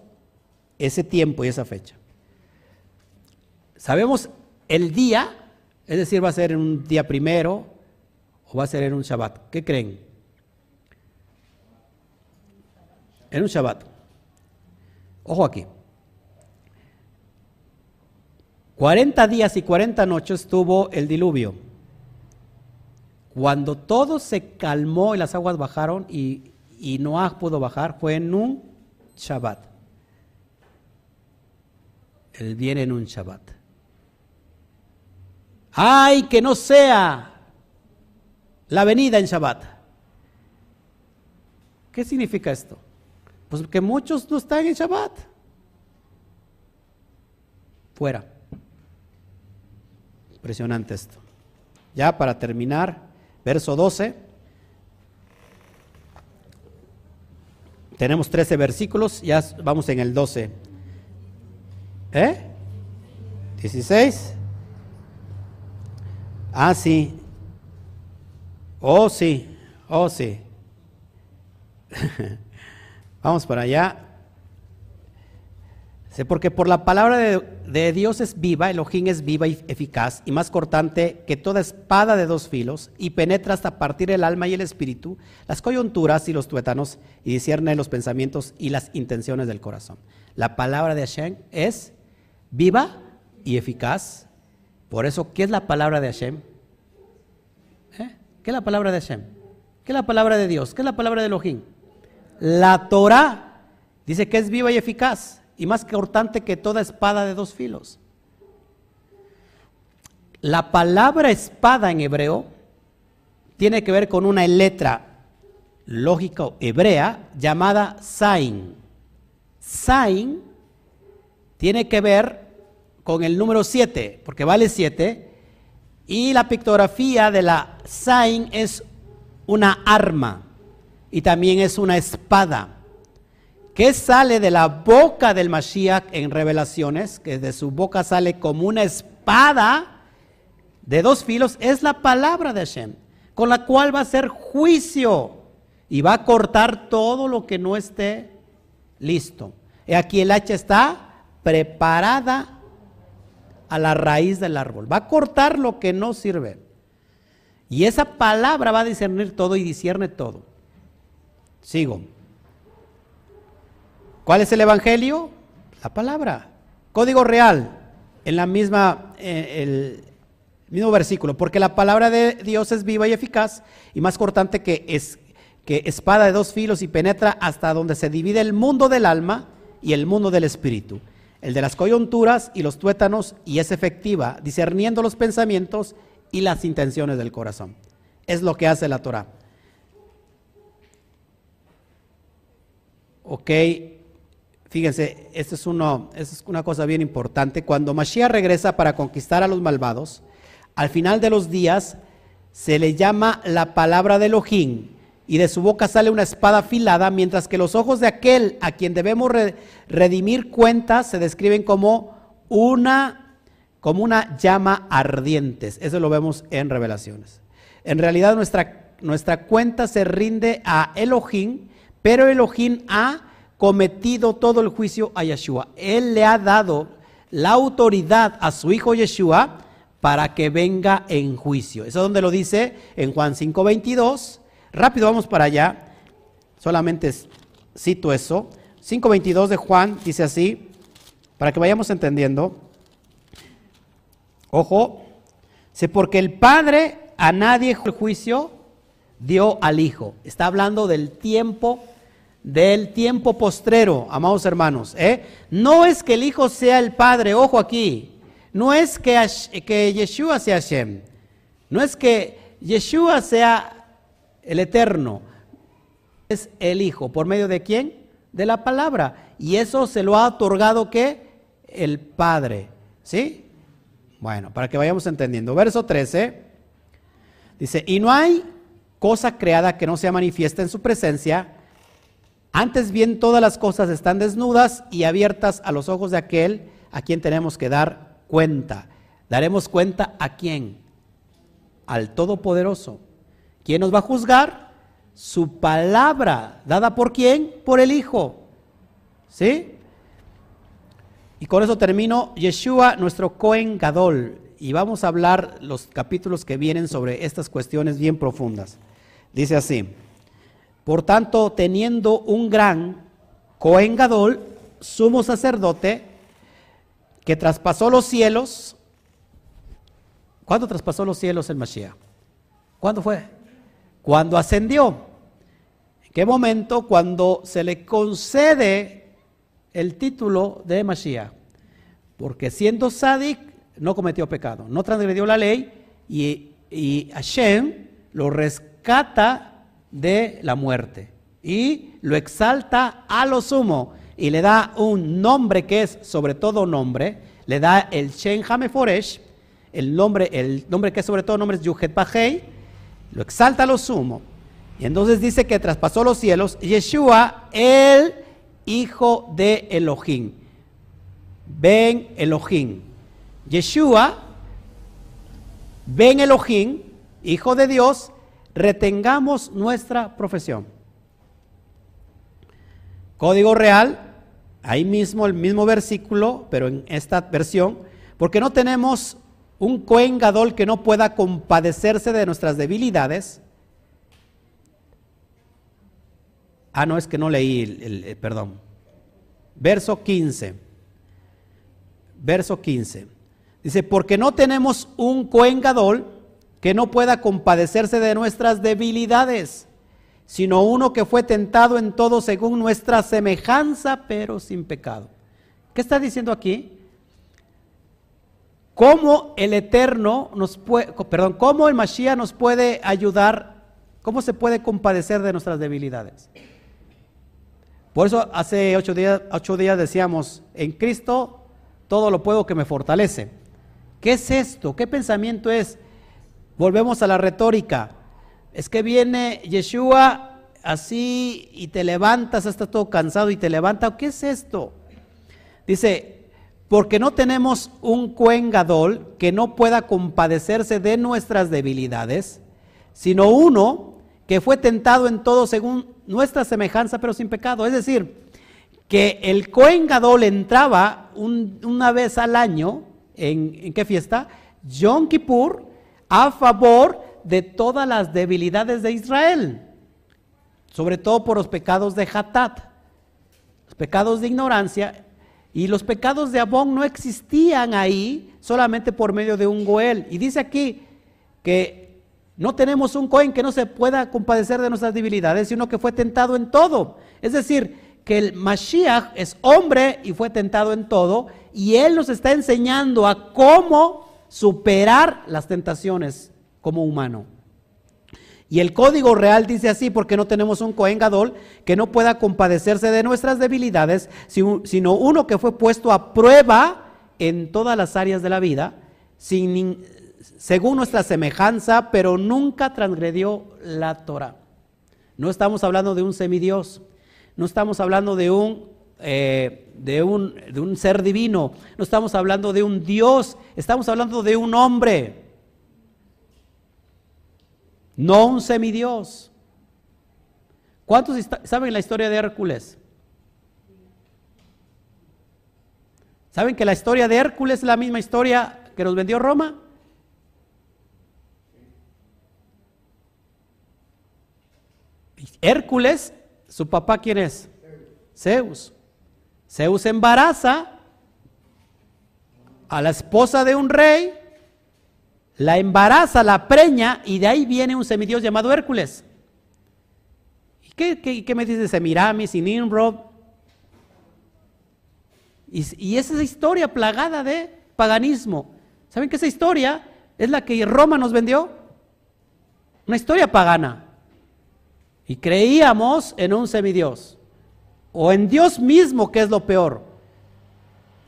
ese tiempo y esa fecha. Sabemos el día, es decir, va a ser en un día primero o va a ser en un Shabbat. ¿Qué creen? En un Shabbat. Ojo aquí. 40 días y 40 noches tuvo el diluvio. Cuando todo se calmó y las aguas bajaron y, Noah pudo bajar, fue en un Shabbat. Él viene en un Shabbat. ¡Ay, que no sea la venida en Shabbat! ¿Qué significa esto? Pues que muchos no están en Shabbat. Fuera. Impresionante esto. Ya para terminar, verso 12. Tenemos 13 versículos, ya vamos en el 12. ¿Eh? 16. Ah, sí. Oh, sí. Oh, sí. Vamos para allá. Dice, porque por la palabra de, de Dios es viva, Elohim es viva y eficaz y más cortante que toda espada de dos filos y penetra hasta partir el alma y el espíritu, las coyunturas y los tuétanos y discierne los pensamientos y las intenciones del corazón. La palabra de Hashem es viva y eficaz. Por eso, ¿qué es la palabra de Hashem? ¿Eh? ¿Qué es la palabra de Hashem? ¿Qué es la palabra de Dios? ¿Qué es la palabra de Elohim? La Torah dice que es viva y eficaz y más cortante que toda espada de dos filos. La palabra espada en hebreo tiene que ver con una letra lógica hebrea llamada Sain. Sain tiene que ver con el número 7, porque vale 7, y la pictografía de la Sain es una arma y también es una espada. ¿Qué sale de la boca del Mashiach en revelaciones? Que de su boca sale como una espada de dos filos, es la palabra de Hashem, con la cual va a ser juicio y va a cortar todo lo que no esté listo. Y aquí el hacha está preparada a la raíz del árbol. Va a cortar lo que no sirve. Y esa palabra va a discernir todo y discierne todo. Sigo. ¿Cuál es el evangelio? La palabra. Código real. En la misma, eh, el mismo versículo. Porque la palabra de Dios es viva y eficaz y más cortante que, es, que espada de dos filos y penetra hasta donde se divide el mundo del alma y el mundo del espíritu. El de las coyunturas y los tuétanos y es efectiva, discerniendo los pensamientos y las intenciones del corazón. Es lo que hace la Torah. Ok, fíjense, esto es, una cosa bien importante. Cuando Mashiach regresa para conquistar a los malvados, al final de los días se le llama la palabra de Elohim y de su boca sale una espada afilada, mientras que los ojos de aquel a quien debemos redimir cuentas se describen como una, como una llama ardientes. Eso lo vemos en Revelaciones. En realidad nuestra, nuestra cuenta se rinde a Elohim, pero Elohim ha cometido todo el juicio a Yeshua. Él le ha dado la autoridad a su hijo Yeshua para que venga en juicio. Eso es donde lo dice en Juan 5:22 Rápido vamos para allá. Solamente cito eso. 5.22 de Juan dice así, para que vayamos entendiendo. Ojo, sé porque el Padre a nadie el juicio dio al Hijo. Está hablando del tiempo, del tiempo postrero, amados hermanos. ¿eh? No es que el Hijo sea el Padre, ojo aquí. No es que, que Yeshua sea Hashem. No es que Yeshua sea el eterno, es el Hijo. ¿Por medio de quién? De la palabra. Y eso se lo ha otorgado ¿qué? El Padre. ¿Sí? Bueno, para que vayamos entendiendo. Verso 13. Dice, y no hay cosa creada que no sea manifiesta en su presencia. Antes bien todas las cosas están desnudas y abiertas a los ojos de aquel a quien tenemos que dar cuenta. ¿Daremos cuenta a quién? Al Todopoderoso. ¿Quién nos va a juzgar? Su palabra, dada por quién? Por el Hijo. ¿Sí? Y con eso termino. Yeshua, nuestro Cohen Gadol. Y vamos a hablar los capítulos que vienen sobre estas cuestiones bien profundas. Dice así. Por tanto, teniendo un gran Cohen Gadol, sumo sacerdote, que traspasó los cielos. ¿Cuándo traspasó los cielos el Mashiach? ¿Cuándo fue? Cuando ascendió. ¿En qué momento? Cuando se le concede el título de Mashiach. Porque siendo Sadik no cometió pecado, no transgredió la ley y, y Hashem lo rescata de la muerte y lo exalta a lo sumo y le da un nombre que es sobre todo nombre, le da el Shen Hameforesh, el nombre, el nombre que es sobre todo nombre es Yuhet Bajei, lo exalta a lo sumo. Y entonces dice que traspasó los cielos, Yeshua, el hijo de Elohim. Ven Elohim. Yeshua, ven Elohim, hijo de Dios, retengamos nuestra profesión. Código real, ahí mismo, el mismo versículo, pero en esta versión, porque no tenemos un Cohen Gadol que no pueda compadecerse de nuestras debilidades. Ah, no, es que no leí, el, eh, perdón. Verso 15. Verso 15. Dice, porque no tenemos un Cohen Gadol que no pueda compadecerse de nuestras debilidades, sino uno que fue tentado en todo según nuestra semejanza, pero sin pecado. ¿Qué está diciendo aquí? ¿Cómo el Eterno nos puede, perdón, cómo el Mashiach nos puede ayudar? ¿Cómo se puede compadecer de nuestras debilidades? Por eso hace ocho días, ocho días decíamos, en Cristo todo lo puedo que me fortalece. ¿Qué es esto? ¿Qué pensamiento es? Volvemos a la retórica. Es que viene Yeshua así y te levantas, estás todo cansado y te levanta. ¿Qué es esto? Dice, porque no tenemos un cuengadol que no pueda compadecerse de nuestras debilidades, sino uno que fue tentado en todo según nuestra semejanza, pero sin pecado. Es decir, que el Cohen Gadol entraba una vez al año, ¿en, ¿en, qué fiesta? Yom Kippur, a favor de todas las debilidades de Israel, sobre todo por los pecados de Hatat, los pecados de ignorancia, y los pecados de Abón no existían ahí solamente por medio de un Goel. Y dice aquí que no tenemos un Cohen que no se pueda compadecer de nuestras debilidades, sino que fue tentado en todo. Es decir, que el Mashiach es hombre y fue tentado en todo, y él nos está enseñando a cómo superar las tentaciones como humano. Y el código real dice así, porque no tenemos un Cohen Gadol que no pueda compadecerse de nuestras debilidades, sino uno que fue puesto a prueba en todas las áreas de la vida, sin, según nuestra semejanza, pero nunca transgredió la Torah. No estamos hablando de un semidios, no estamos hablando de un, eh, de, un, de un ser divino, no estamos hablando de un Dios, estamos hablando de un hombre, no un semidios. ¿Cuántos saben la historia de Hércules? ¿Saben que la historia de Hércules es la misma historia que nos vendió Roma? Hércules, su papá, ¿quién es? Zeus. Zeus embaraza a la esposa de un rey, la embaraza, la preña, y de ahí viene un semidios llamado Hércules. ¿Y qué, me dice Semiramis y Nimrod? Y, y esa historia plagada de paganismo. ¿Saben que esa historia es la que Roma nos vendió? Una historia pagana y creíamos en un semidios o en Dios mismo, que es lo peor.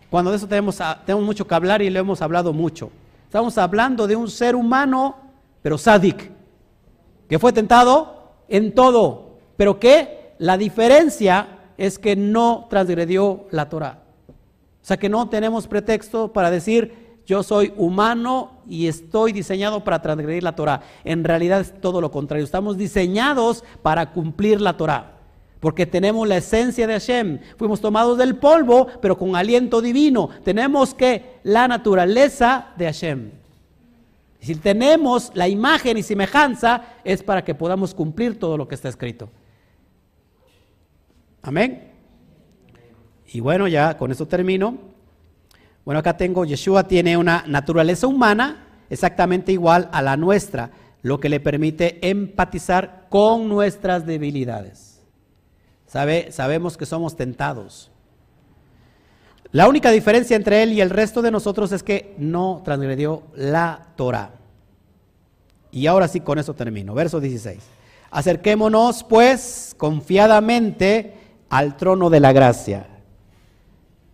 Cuando de eso tenemos, tenemos mucho que hablar y le hemos hablado mucho. Estamos hablando de un ser humano, pero sádic, que fue tentado en todo, pero que la diferencia es que no transgredió la Torah. O sea que no tenemos pretexto para decir yo soy humano y estoy diseñado para transgredir la Torah. En realidad es todo lo contrario. Estamos diseñados para cumplir la Torah. Porque tenemos la esencia de Hashem. Fuimos tomados del polvo, pero con aliento divino. Tenemos que la naturaleza de Hashem. Si tenemos la imagen y semejanza, es para que podamos cumplir todo lo que está escrito. Amén. Y bueno, ya con eso termino. Bueno, acá tengo, Yeshua tiene una naturaleza humana exactamente igual a la nuestra, lo que le permite empatizar con nuestras debilidades. ¿Sabe? Sabemos que somos tentados. La única diferencia entre él y el resto de nosotros es que no transgredió la Torah. Y ahora sí, con eso termino. Verso 16. Acerquémonos pues confiadamente al trono de la gracia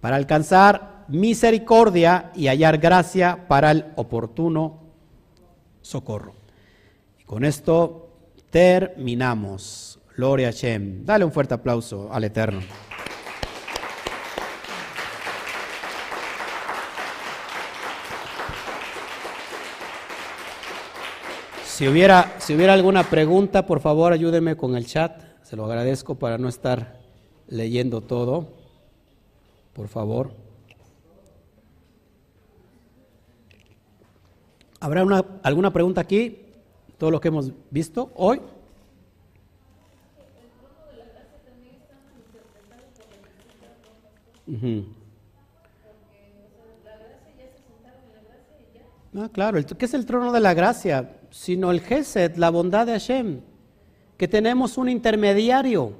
para alcanzar misericordia y hallar gracia para el oportuno socorro. Y con esto terminamos. Gloria a. Dale un fuerte aplauso al Eterno. Si hubiera, si hubiera alguna pregunta, por favor ayúdeme con el chat. Se lo agradezco para no estar leyendo todo. por favor. ¿Habrá una, alguna pregunta aquí? Todo lo que hemos visto hoy. Ujú. Ah, claro, ¿qué es el trono de la gracia? Sino el Gesed, la bondad de Hashem, que tenemos un intermediario,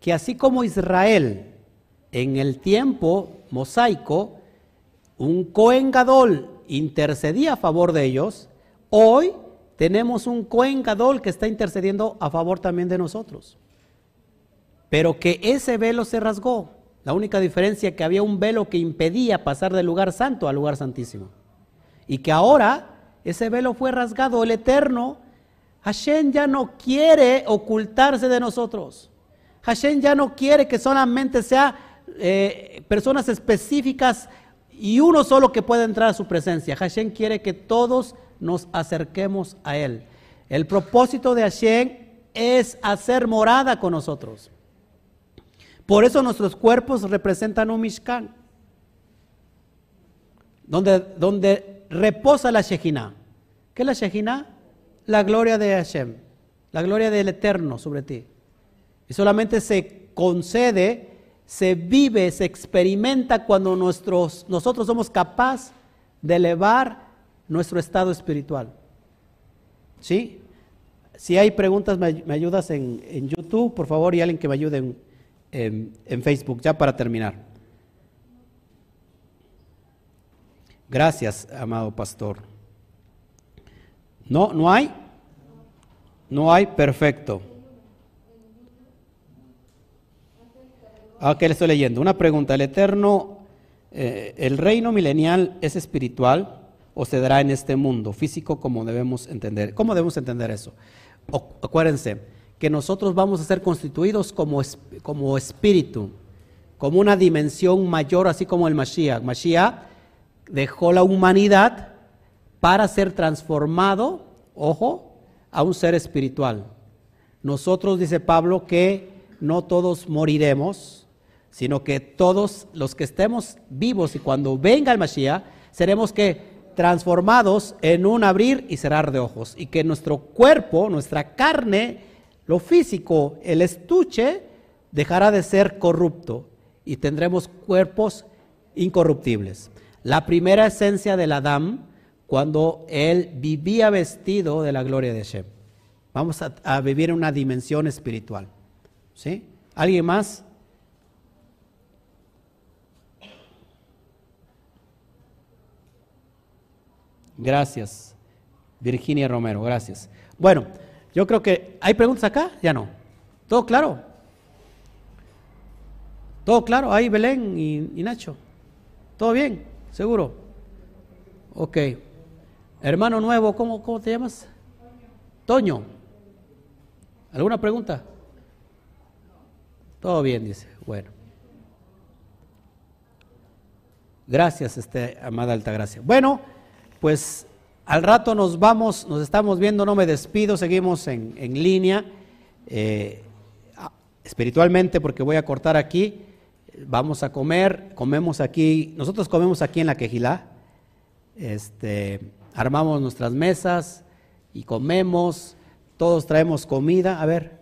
que así como Israel en el tiempo mosaico, un Cohen Gadol intercedía a favor de ellos, hoy tenemos un Cohen Gadol que está intercediendo a favor también de nosotros. Pero que ese velo se rasgó. La única diferencia es que había un velo que impedía pasar del lugar santo al lugar santísimo. Y que ahora ese velo fue rasgado, el eterno. Hashem ya no quiere ocultarse de nosotros. Hashem ya no quiere que solamente sea eh, personas específicas y uno solo que pueda entrar a su presencia. Hashem quiere que todos nos acerquemos a Él. El propósito de Hashem es hacer morada con nosotros. Por eso nuestros cuerpos representan un Mishkan, donde, donde reposa la Shejina. ¿Qué es la Shejina? La gloria de Hashem, la gloria del Eterno sobre ti. Y solamente se concede, se vive, se experimenta cuando nuestros, nosotros somos capaces de elevar nuestro estado espiritual. ¿Sí? Si hay preguntas, me, ayudas en, en, YouTube, por favor, y alguien que me ayude en, en, Facebook, ya para terminar. Gracias, amado pastor. ¿No? ¿No hay? No hay, perfecto. Ok, le estoy leyendo. Una pregunta. ¿El eterno, eh, el reino milenial es espiritual o se dará en este mundo físico como debemos entender? ¿Cómo debemos entender eso? Acuérdense que nosotros vamos a ser constituidos como, como espíritu, como una dimensión mayor, así como el Mashiach. Mashiach dejó la humanidad para ser transformado, ojo, a un ser espiritual. Nosotros, dice Pablo, que no todos moriremos, sino que todos los que estemos vivos y cuando venga el Mashiach, seremos que transformados en un abrir y cerrar de ojos y que nuestro cuerpo, nuestra carne, lo físico, el estuche, dejará de ser corrupto y tendremos cuerpos incorruptibles. La primera esencia del Adán, cuando él vivía vestido de la gloria de Hashem. Vamos a, a vivir en una dimensión espiritual. ¿Sí? ¿Alguien más? Gracias. Virginia Romero, gracias. Bueno, yo creo que hay preguntas acá, ya no. ¿Todo claro? ¿Todo claro? Ahí Belén y, Nacho. ¿Todo bien? ¿Seguro? Ok. Hermano nuevo, ¿cómo, cómo te llamas? Toño. ¿Alguna pregunta? Todo bien, dice. Bueno. Gracias, este, amada Altagracia. Bueno, pues al rato nos vamos, nos estamos viendo, no me despido, seguimos en, en línea, eh, espiritualmente, porque voy a cortar aquí. Vamos a comer, comemos aquí, nosotros comemos aquí en la quejilá, este, armamos nuestras mesas y comemos, todos traemos comida. A ver.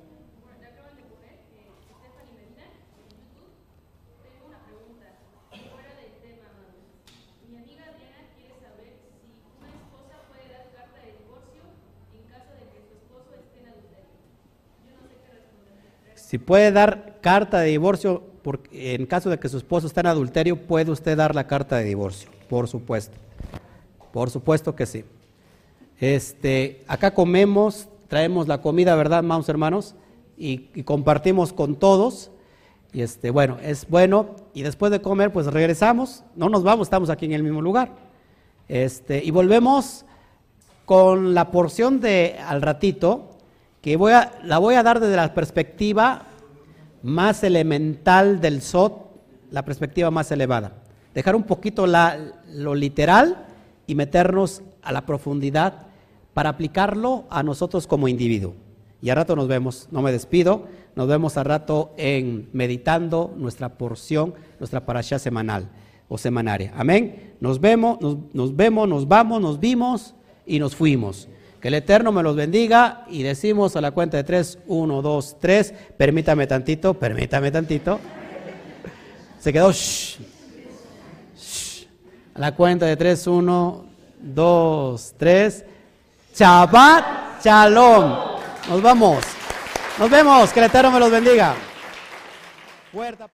Si puede dar carta de divorcio, porque en caso de que su esposo esté en adulterio, puede usted dar la carta de divorcio, por supuesto. Por supuesto que sí. Este, acá comemos, traemos la comida, ¿verdad, amados hermanos? Y, y, compartimos con todos. Y este, bueno, es bueno. Y después de comer, pues regresamos. No nos vamos, estamos aquí en el mismo lugar. Este, y volvemos con la porción de al ratito que voy a, la voy a dar desde la perspectiva más elemental del SOT, la perspectiva más elevada. Dejar un poquito la, lo literal y meternos a la profundidad para aplicarlo a nosotros como individuo. Y a rato nos vemos, no me despido, nos vemos a rato en meditando nuestra porción, nuestra parasha semanal o semanaria. Amén. Nos vemos, nos, nos vemos, nos vamos, nos vimos y nos fuimos. Que el Eterno me los bendiga y decimos a la cuenta de tres, uno, dos, tres, permítame tantito, permítame tantito. Se quedó, shh, shh. A la cuenta de tres, uno, dos, tres. Shabbat Shalom. Nos vamos. Nos vemos. Que el Eterno me los bendiga. Fuerte